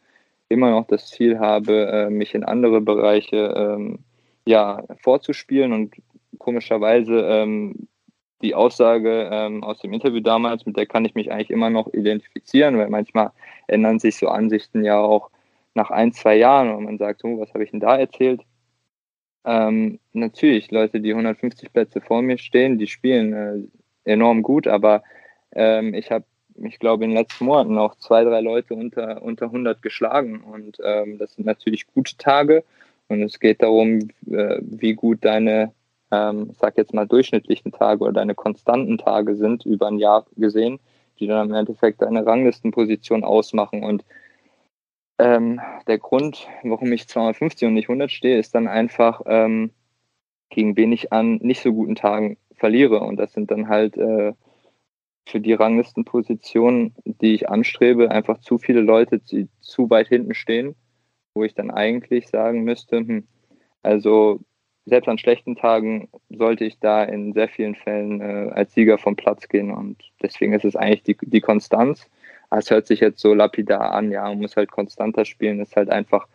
immer noch das Ziel habe, äh, mich in andere Bereiche ähm, ja, vorzuspielen und komischerweise ähm, die Aussage ähm, aus dem Interview damals, mit der kann ich mich eigentlich immer noch identifizieren, weil manchmal ändern sich so Ansichten ja auch nach ein, zwei Jahren und man sagt, oh, was habe ich denn da erzählt? Ähm, natürlich, Leute, die 150 Plätze vor mir stehen, die spielen äh, enorm gut, aber ähm, ich habe, ich glaube, in den letzten Monaten auch zwei, drei Leute unter, unter 100 geschlagen und ähm, das sind natürlich gute Tage und es geht darum, äh, wie gut deine, ähm, sag jetzt mal, durchschnittlichen Tage oder deine konstanten Tage sind über ein Jahr gesehen, die dann im Endeffekt deine Ranglistenposition ausmachen. Und ähm, der Grund, warum ich 250 und nicht 100 stehe, ist dann einfach, ähm, gegen wen ich an nicht so guten Tagen verliere. Und das sind dann halt äh, für die Ranglistenpositionen, die ich anstrebe, einfach zu viele Leute, die zu weit hinten stehen wo ich dann eigentlich sagen müsste, hm, also selbst an schlechten Tagen sollte ich da in sehr vielen Fällen äh, als Sieger vom Platz gehen und deswegen ist es eigentlich die, die Konstanz. Es hört sich jetzt so lapidar an, ja, man muss halt konstanter spielen, ist halt einfach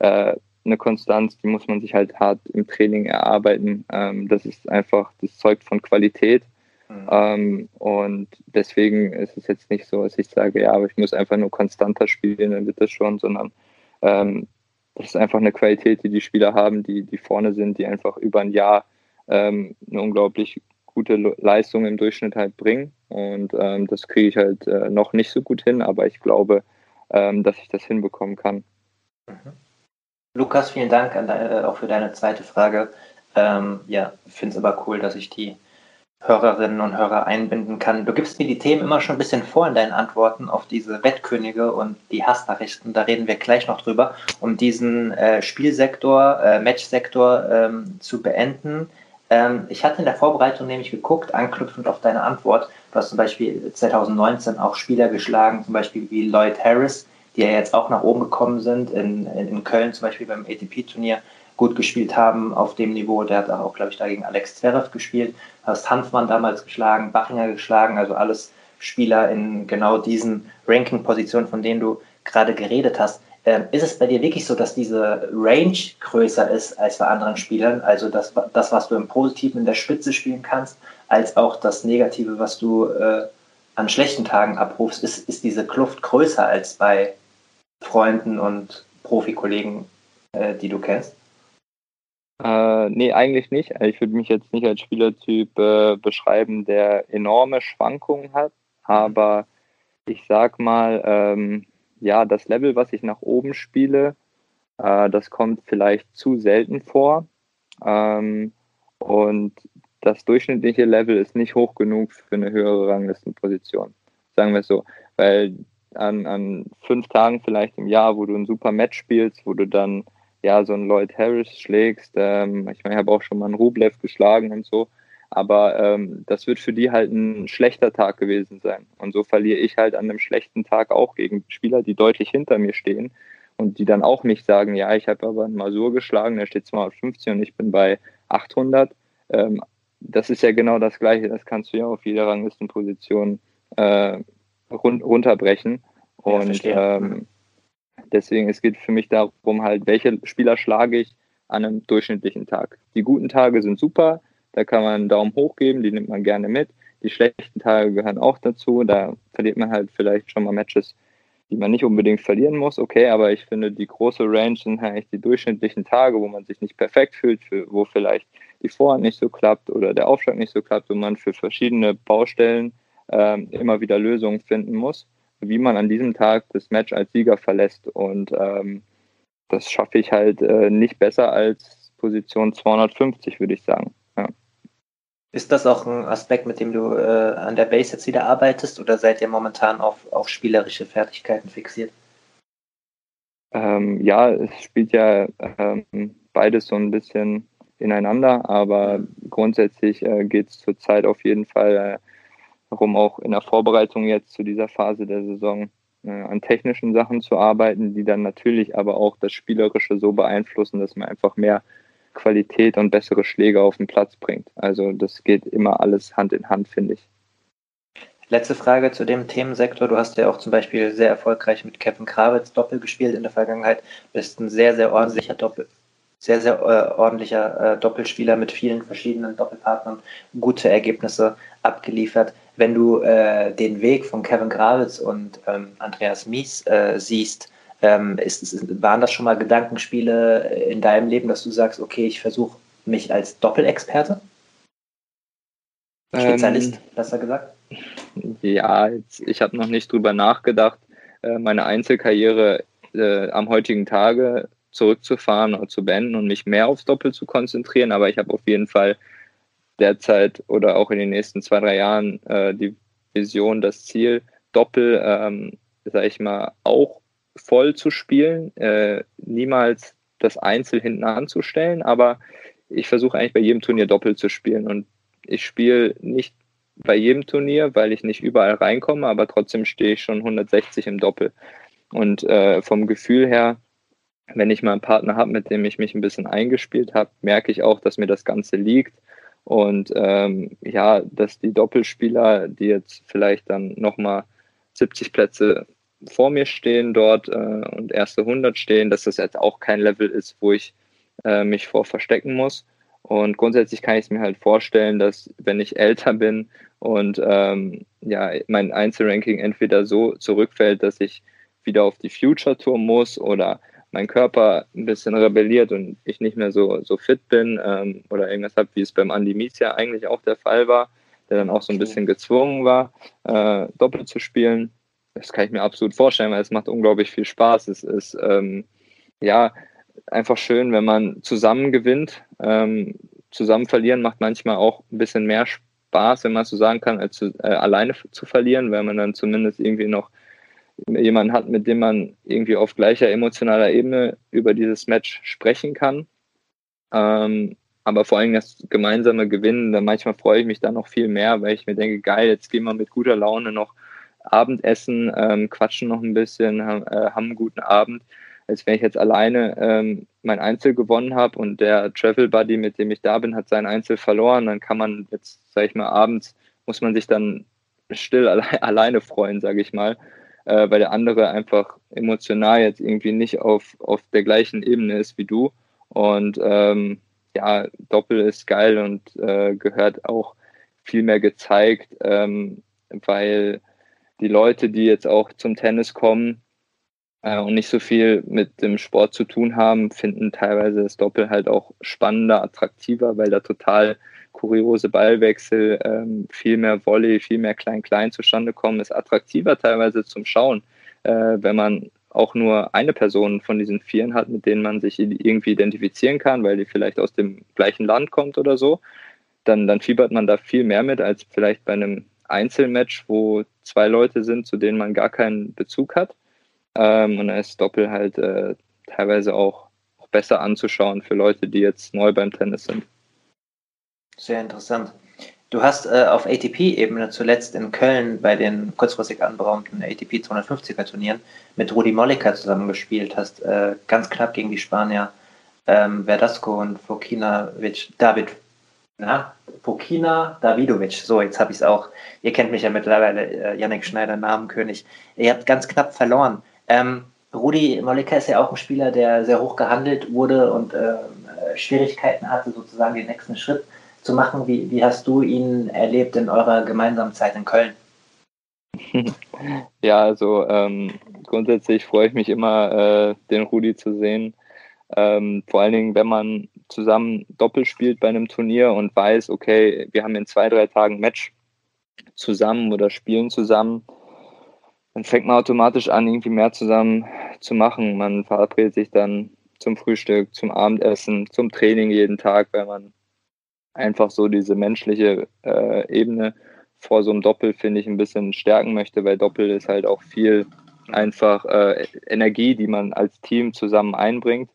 äh, eine Konstanz, die muss man sich halt hart im Training erarbeiten. Ähm, das ist einfach, das zeugt von Qualität. Mhm. Ähm, und deswegen ist es jetzt nicht so, dass ich sage, ja, aber ich muss einfach nur konstanter spielen, dann wird das schon, sondern ähm, das ist einfach eine Qualität, die die Spieler haben, die, die vorne sind, die einfach über ein Jahr ähm, eine unglaublich gute Leistung im Durchschnitt halt bringen. Und ähm, das kriege ich halt äh, noch nicht so gut hin, aber ich glaube, ähm, dass ich das hinbekommen kann. Mhm. Lukas, vielen Dank deine, auch für deine zweite Frage. Ähm, ja, finde es aber cool, dass ich die Hörerinnen und Hörer einbinden kann. Du gibst mir die Themen immer schon ein bisschen vor in deinen Antworten auf diese Wettkönige und die Hassnachrichten. Da reden wir gleich noch drüber. Um diesen äh, Spielsektor, äh, Matchsektor ähm, zu beenden. Ähm, ich hatte in der Vorbereitung nämlich geguckt, anknüpfend auf deine Antwort. Du hast zum Beispiel 2019 auch Spieler geschlagen, zum Beispiel wie Lloyd Harris, die ja jetzt auch nach oben gekommen sind, in, in, Köln zum Beispiel beim ATP-Turnier gut gespielt haben auf dem Niveau. Der hat auch, glaube ich, da gegen Alex Zverev gespielt. Hast Hanfmann damals geschlagen, Bachinger geschlagen, also alles Spieler in genau diesen Ranking-Positionen, von denen du gerade geredet hast. Ähm, ist es bei dir wirklich so, dass diese Range größer ist als bei anderen Spielern? Also das, das was du im Positiven in der Spitze spielen kannst, als auch das Negative, was du äh, an schlechten Tagen abrufst, ist, ist diese Kluft größer als bei Freunden und Profikollegen, äh, die du kennst? Äh, nee, eigentlich nicht. Ich würde mich jetzt nicht als Spielertyp äh, beschreiben, der enorme Schwankungen hat, aber ich sag mal, ähm, ja, das Level, was ich nach oben spiele, äh, das kommt vielleicht zu selten vor. Ähm, und das durchschnittliche Level ist nicht hoch genug für eine höhere Ranglistenposition. Sagen wir es so. Weil an, an fünf Tagen vielleicht im Jahr, wo du ein super Match spielst, wo du dann ja, so einen Lloyd Harris schlägst. Ähm, ich meine, ich habe auch schon mal einen Rublev geschlagen und so. Aber ähm, das wird für die halt ein schlechter Tag gewesen sein. Und so verliere ich halt an einem schlechten Tag auch gegen Spieler, die deutlich hinter mir stehen und die dann auch nicht sagen, ja, ich habe aber einen Masur geschlagen, der steht 250 und ich bin bei 800. Ähm, das ist ja genau das Gleiche. Das kannst du ja auf jeder Ranglistenposition äh, run runterbrechen. Und ja, ähm, deswegen, es geht für mich darum, halt, welche Spieler schlage ich an einem durchschnittlichen Tag. Die guten Tage sind super, da kann man einen Daumen hoch geben, die nimmt man gerne mit. Die schlechten Tage gehören auch dazu, da verliert man halt vielleicht schon mal Matches, die man nicht unbedingt verlieren muss, okay, aber ich finde, die große Range sind halt die durchschnittlichen Tage, wo man sich nicht perfekt fühlt, wo vielleicht die Vorhand nicht so klappt oder der Aufschlag nicht so klappt, wo man für verschiedene Baustellen ähm, immer wieder Lösungen finden muss, wie man an diesem Tag das Match als Sieger verlässt. Und ähm, das schaffe ich halt äh, nicht besser als Position 250, würde ich sagen. Ja. Ist das auch ein Aspekt, mit dem du äh, an der Base jetzt wieder arbeitest oder seid ihr momentan auf, auf spielerische Fertigkeiten fixiert? Ähm, ja, es spielt ja ähm, beides so ein bisschen ineinander, aber grundsätzlich äh, geht es zurzeit auf jeden Fall äh, darum, auch in der Vorbereitung jetzt zu dieser Phase der Saison äh, an technischen Sachen zu arbeiten, die dann natürlich aber auch das Spielerische so beeinflussen, dass man einfach mehr Qualität und bessere Schläge auf den Platz bringt. Also das geht immer alles Hand in Hand, finde ich. Letzte Frage zu dem Themensektor. Du hast ja auch zum Beispiel sehr erfolgreich mit Kevin Krawitz Doppel gespielt in der Vergangenheit. Bist ein sehr, sehr ordentlicher Doppel, sehr, sehr äh, ordentlicher äh, Doppelspieler mit vielen verschiedenen Doppelpartnern, gute Ergebnisse abgeliefert. Wenn du äh, den Weg von Kevin Gravitz und ähm, Andreas Mies äh, siehst, ähm, ist, ist, waren das schon mal Gedankenspiele in deinem Leben, dass du sagst, okay, ich versuche mich als Doppelexperte? Spezialist, ähm, besser gesagt? Ja, jetzt, ich habe noch nicht drüber nachgedacht, äh, meine Einzelkarriere äh, am heutigen Tage zurückzufahren oder zu beenden und mich mehr aufs Doppel zu konzentrieren. Aber ich habe auf jeden Fall derzeit oder auch in den nächsten zwei, drei Jahren äh, die Vision, das Ziel, Doppel, ähm, sage ich mal, auch voll zu spielen, äh, niemals das Einzel hinten anzustellen, aber ich versuche eigentlich bei jedem Turnier Doppel zu spielen und ich spiele nicht bei jedem Turnier, weil ich nicht überall reinkomme, aber trotzdem stehe ich schon 160 im Doppel. Und äh, vom Gefühl her wenn ich mal einen Partner habe, mit dem ich mich ein bisschen eingespielt habe, merke ich auch, dass mir das Ganze liegt. Und ähm, ja, dass die Doppelspieler, die jetzt vielleicht dann nochmal 70 Plätze vor mir stehen dort äh, und erste 100 stehen, dass das jetzt auch kein Level ist, wo ich äh, mich vor verstecken muss. Und grundsätzlich kann ich es mir halt vorstellen, dass wenn ich älter bin und ähm, ja, mein Einzelranking entweder so zurückfällt, dass ich wieder auf die Future Tour muss oder mein Körper ein bisschen rebelliert und ich nicht mehr so, so fit bin ähm, oder irgendwas habe, wie es beim Andy Mies ja eigentlich auch der Fall war, der dann auch so ein bisschen gezwungen war, äh, doppelt zu spielen. Das kann ich mir absolut vorstellen, weil es macht unglaublich viel Spaß. Es ist ähm, ja einfach schön, wenn man zusammen gewinnt. Ähm, zusammen verlieren macht manchmal auch ein bisschen mehr Spaß, wenn man so sagen kann, als zu, äh, alleine zu verlieren, weil man dann zumindest irgendwie noch jemanden hat, mit dem man irgendwie auf gleicher emotionaler Ebene über dieses Match sprechen kann. Ähm, aber vor allem das gemeinsame Gewinnen, da manchmal freue ich mich da noch viel mehr, weil ich mir denke, geil, jetzt gehen wir mit guter Laune noch Abendessen, ähm, quatschen noch ein bisschen, haben, äh, haben einen guten Abend, als wenn ich jetzt alleine ähm, mein Einzel gewonnen habe und der Travel Buddy, mit dem ich da bin, hat sein Einzel verloren, dann kann man jetzt, sag ich mal, abends muss man sich dann still alle alleine freuen, sage ich mal äh, weil der andere einfach emotional jetzt irgendwie nicht auf, auf der gleichen Ebene ist wie du. Und ähm, ja, Doppel ist geil und äh, gehört auch viel mehr gezeigt, ähm, weil die Leute, die jetzt auch zum Tennis kommen äh, und nicht so viel mit dem Sport zu tun haben, finden teilweise das Doppel halt auch spannender, attraktiver, weil da total kuriose Ballwechsel, ähm, viel mehr Volley, viel mehr Klein-Klein zustande kommen, ist attraktiver teilweise zum Schauen, äh, wenn man auch nur eine Person von diesen Vieren hat, mit denen man sich irgendwie identifizieren kann, weil die vielleicht aus dem gleichen Land kommt oder so, dann, dann fiebert man da viel mehr mit als vielleicht bei einem Einzelmatch, wo zwei Leute sind, zu denen man gar keinen Bezug hat. Ähm, und da ist Doppel halt äh, teilweise auch, auch besser anzuschauen für Leute, die jetzt neu beim Tennis sind. Sehr interessant. Du hast äh, auf ATP-Ebene zuletzt in Köln bei den kurzfristig anberaumten ATP 250er Turnieren mit Rudi Mollica zusammengespielt, hast äh, ganz knapp gegen die Spanier ähm, Verdasco und Fokinovic, David, na, Fokina Davidovic, so jetzt habe ich es auch, ihr kennt mich ja mittlerweile, äh, Yannick Schneider, Namenkönig, ihr habt ganz knapp verloren. Ähm, Rudi Mollica ist ja auch ein Spieler, der sehr hoch gehandelt wurde und äh, Schwierigkeiten hatte, sozusagen den nächsten Schritt zu machen. Wie, wie hast du ihn erlebt in eurer gemeinsamen Zeit in Köln? Ja, also ähm, grundsätzlich freue ich mich immer, äh, den Rudi zu sehen. Ähm, vor allen Dingen, wenn man zusammen Doppel spielt bei einem Turnier und weiß, okay, wir haben in zwei, drei Tagen Match zusammen oder spielen zusammen, dann fängt man automatisch an, irgendwie mehr zusammen zu machen. Man verabredet sich dann zum Frühstück, zum Abendessen, zum Training jeden Tag, weil man einfach so diese menschliche äh, Ebene vor so einem Doppel, finde ich, ein bisschen stärken möchte, weil Doppel ist halt auch viel einfach äh, Energie, die man als Team zusammen einbringt.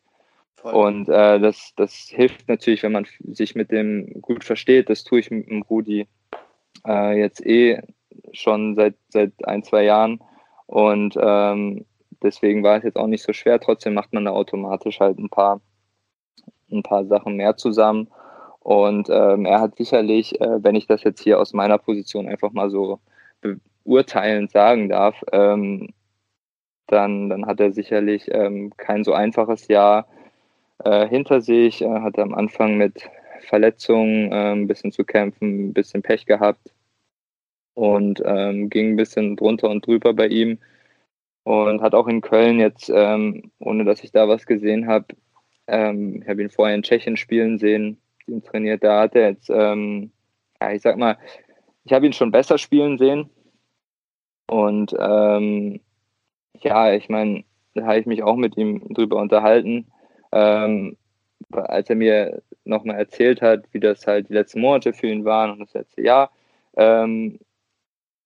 Voll. Und äh, das, das hilft natürlich, wenn man sich mit dem gut versteht. Das tue ich mit dem Rudi äh, jetzt eh schon seit, seit ein, zwei Jahren. Und ähm, deswegen war es jetzt auch nicht so schwer. Trotzdem macht man da automatisch halt ein paar, ein paar Sachen mehr zusammen. Und ähm, er hat sicherlich, äh, wenn ich das jetzt hier aus meiner Position einfach mal so beurteilend sagen darf, ähm, dann, dann hat er sicherlich ähm, kein so einfaches Jahr äh, hinter sich. Er hatte am Anfang mit Verletzungen äh, ein bisschen zu kämpfen, ein bisschen Pech gehabt und ähm, ging ein bisschen drunter und drüber bei ihm. Und hat auch in Köln jetzt, ähm, ohne dass ich da was gesehen habe, ähm, ich habe ihn vorher in Tschechien spielen sehen, ihn trainiert, da hat er jetzt, ähm, ja, ich sag mal, ich habe ihn schon besser spielen sehen. Und ähm, ja, ich meine, da habe ich mich auch mit ihm drüber unterhalten, ähm, als er mir nochmal erzählt hat, wie das halt die letzten Monate für ihn waren und das letzte Jahr. Ähm,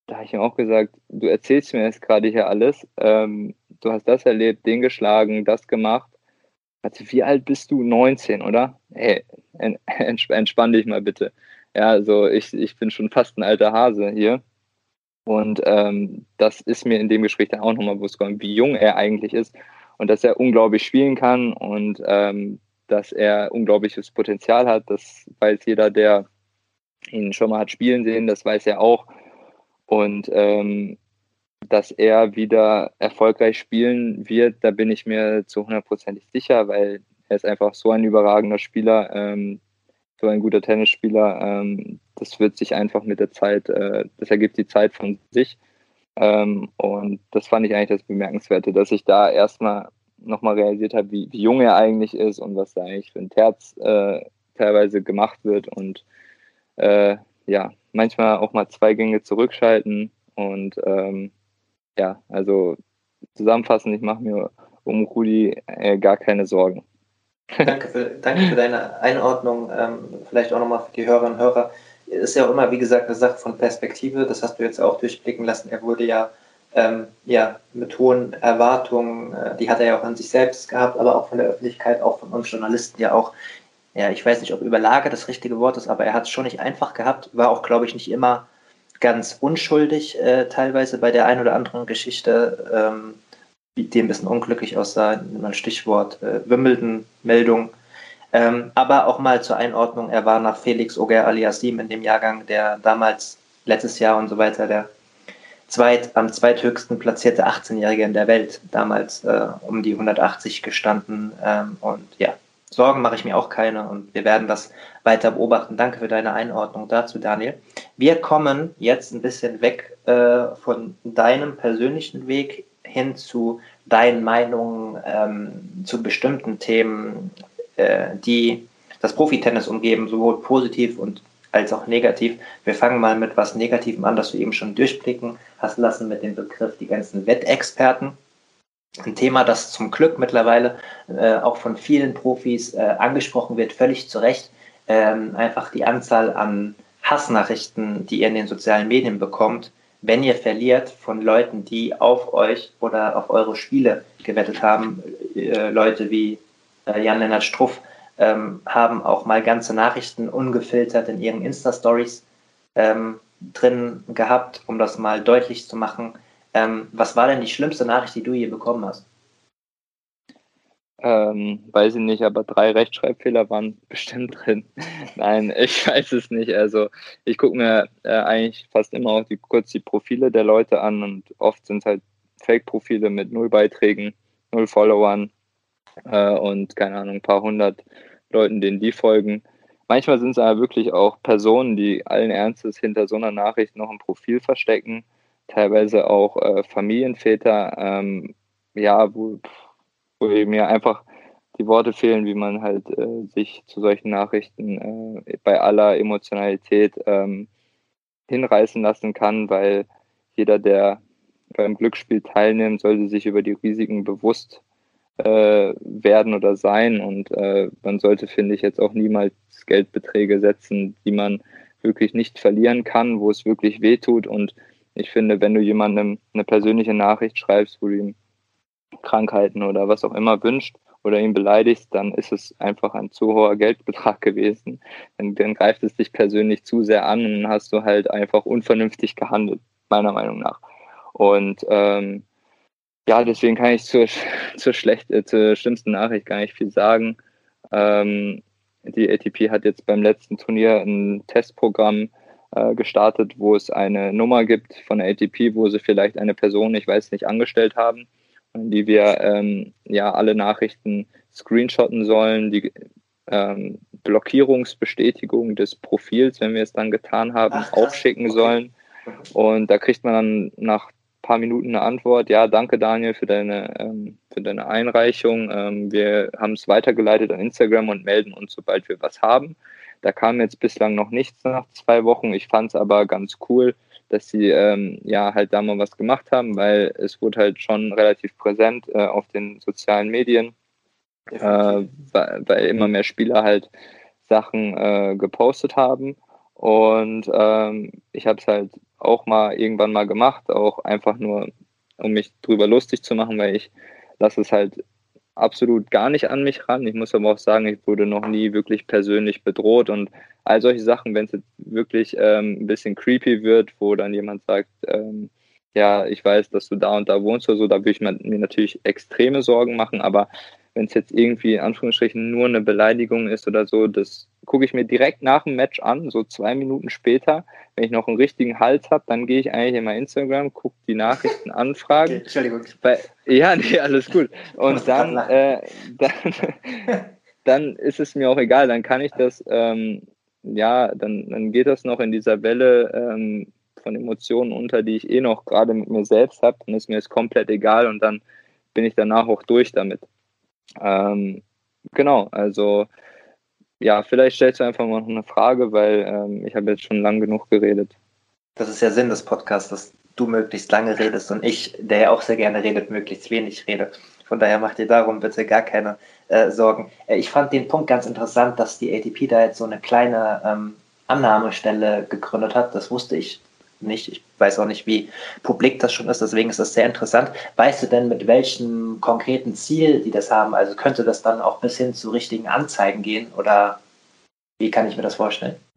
da habe ich ihm auch gesagt, du erzählst mir jetzt gerade hier alles. Ähm, du hast das erlebt, den geschlagen, das gemacht. Also wie alt bist du? 19, oder? Hey, entspann dich mal bitte. Ja, also ich, ich bin schon fast ein alter Hase hier. Und ähm, das ist mir in dem Gespräch dann auch nochmal bewusst geworden, wie jung er eigentlich ist und dass er unglaublich spielen kann und ähm, dass er unglaubliches Potenzial hat. Das weiß jeder, der ihn schon mal hat spielen sehen, das weiß er auch. Und ähm, dass er wieder erfolgreich spielen wird, da bin ich mir zu hundertprozentig sicher, weil er ist einfach so ein überragender Spieler, ähm, so ein guter Tennisspieler. Ähm, das wird sich einfach mit der Zeit, äh, das ergibt die Zeit von sich. Ähm, und das fand ich eigentlich das Bemerkenswerte, dass ich da erstmal nochmal realisiert habe, wie, wie, jung er eigentlich ist und was da eigentlich für ein Terz äh, teilweise gemacht wird und äh, ja, manchmal auch mal zwei Gänge zurückschalten und ähm, ja, also zusammenfassend, ich mache mir um Rudi äh, gar keine Sorgen. Danke für, danke für deine Einordnung. Ähm, vielleicht auch nochmal für die Hörerinnen und Hörer. Ist ja auch immer, wie gesagt, eine Sache von Perspektive. Das hast du jetzt auch durchblicken lassen. Er wurde ja, ähm, ja mit hohen Erwartungen, äh, die hat er ja auch an sich selbst gehabt, aber auch von der Öffentlichkeit, auch von uns Journalisten ja auch, ja, ich weiß nicht, ob überlagert das richtige Wort ist, aber er hat es schon nicht einfach gehabt, war auch, glaube ich, nicht immer ganz unschuldig, äh, teilweise bei der einen oder anderen Geschichte. Ähm, die ein bisschen unglücklich aussah, mal Stichwort äh, Wimbledon-Meldung. Ähm, aber auch mal zur Einordnung, er war nach Felix Auger aliasim in dem Jahrgang, der damals, letztes Jahr und so weiter, der zweit, am zweithöchsten platzierte 18-Jährige in der Welt, damals äh, um die 180 gestanden. Ähm, und ja, Sorgen mache ich mir auch keine und wir werden das weiter beobachten. Danke für deine Einordnung dazu, Daniel. Wir kommen jetzt ein bisschen weg äh, von deinem persönlichen Weg hin zu deinen Meinungen ähm, zu bestimmten Themen, äh, die das Profitennis umgeben, sowohl positiv und als auch negativ. Wir fangen mal mit was Negativem an, das du eben schon durchblicken hast lassen mit dem Begriff die ganzen Wettexperten. Ein Thema, das zum Glück mittlerweile äh, auch von vielen Profis äh, angesprochen wird, völlig zu Recht. Ähm, einfach die Anzahl an Hassnachrichten, die ihr in den sozialen Medien bekommt, wenn ihr verliert von Leuten, die auf euch oder auf eure Spiele gewettet haben, äh, Leute wie äh, Jan-Lennart Struff, ähm, haben auch mal ganze Nachrichten ungefiltert in ihren Insta-Stories ähm, drin gehabt, um das mal deutlich zu machen. Ähm, was war denn die schlimmste Nachricht, die du je bekommen hast? Ähm, weiß ich nicht, aber drei Rechtschreibfehler waren bestimmt drin. Nein, ich weiß es nicht. Also ich gucke mir äh, eigentlich fast immer auch die, kurz die Profile der Leute an und oft sind es halt Fake-Profile mit null Beiträgen, null Followern äh, und keine Ahnung, ein paar hundert Leuten, denen die folgen. Manchmal sind es aber wirklich auch Personen, die allen Ernstes hinter so einer Nachricht noch ein Profil verstecken, teilweise auch äh, Familienväter, ähm, ja, wo, wo mir einfach die Worte fehlen, wie man halt äh, sich zu solchen Nachrichten äh, bei aller Emotionalität ähm, hinreißen lassen kann, weil jeder, der beim Glücksspiel teilnimmt, sollte sich über die Risiken bewusst äh, werden oder sein. Und äh, man sollte, finde ich, jetzt auch niemals Geldbeträge setzen, die man wirklich nicht verlieren kann, wo es wirklich wehtut. Und ich finde, wenn du jemandem eine persönliche Nachricht schreibst, wo du ihm Krankheiten oder was auch immer wünscht oder ihn beleidigst, dann ist es einfach ein zu hoher Geldbetrag gewesen. Dann, dann greift es dich persönlich zu sehr an und dann hast du halt einfach unvernünftig gehandelt, meiner Meinung nach. Und ähm, ja, deswegen kann ich zur, zur, schlecht, äh, zur schlimmsten Nachricht gar nicht viel sagen. Ähm, die ATP hat jetzt beim letzten Turnier ein Testprogramm äh, gestartet, wo es eine Nummer gibt von der ATP, wo sie vielleicht eine Person, ich weiß nicht, angestellt haben, die wir ähm, ja alle Nachrichten screenshotten sollen, die ähm, Blockierungsbestätigung des Profils, wenn wir es dann getan haben, Ach, aufschicken okay. sollen. Und da kriegt man dann nach paar Minuten eine Antwort. Ja, danke Daniel für deine, ähm, für deine Einreichung. Ähm, wir haben es weitergeleitet an Instagram und melden uns, sobald wir was haben. Da kam jetzt bislang noch nichts nach zwei Wochen. Ich fand es aber ganz cool, dass sie ähm, ja halt da mal was gemacht haben, weil es wurde halt schon relativ präsent äh, auf den sozialen Medien, äh, weil, immer mehr Spieler halt Sachen äh, gepostet haben. Und ähm, ich habe es halt auch mal irgendwann mal gemacht, auch einfach nur, um mich drüber lustig zu machen, weil ich lasse es halt absolut gar nicht an mich ran. Ich muss aber auch sagen, ich wurde noch nie wirklich persönlich bedroht und all solche Sachen, wenn es jetzt wirklich ähm, ein bisschen creepy wird, wo dann jemand sagt, ähm, ja, ich weiß, dass du da und da wohnst oder so, da würde ich mir natürlich extreme Sorgen machen, aber wenn es jetzt irgendwie in Anführungsstrichen nur eine Beleidigung ist oder so, das gucke ich mir direkt nach dem Match an, so zwei Minuten später. Wenn ich noch einen richtigen Hals habe, dann gehe ich eigentlich in mein Instagram, gucke die Nachrichten, Anfragen. Okay, Entschuldigung. Bei, ja, nee, alles gut. Und dann, äh, dann, dann ist es mir auch egal, dann kann ich das, ähm, ja, dann, dann geht das noch in dieser Welle ähm, von Emotionen unter, die ich eh noch gerade mit mir selbst habe. Dann ist mir es komplett egal und dann bin ich danach auch durch damit. Ähm, genau, also ja, vielleicht stellst du einfach mal noch eine Frage, weil ähm, ich habe jetzt schon lang genug geredet. Das ist ja Sinn des Podcasts, dass du möglichst lange redest und ich, der ja auch sehr gerne redet, möglichst wenig rede. Von daher macht dir darum bitte gar keine äh, Sorgen. Äh, ich fand den Punkt ganz interessant, dass die ATP da jetzt so eine kleine ähm, Annahmestelle gegründet hat. Das wusste ich nicht. Ich weiß auch nicht, wie publik das schon ist, deswegen ist das sehr interessant. Weißt du denn, mit welchem konkreten Ziel die das haben? Also könnte das dann auch bis hin zu richtigen Anzeigen gehen oder wie kann ich mir das vorstellen?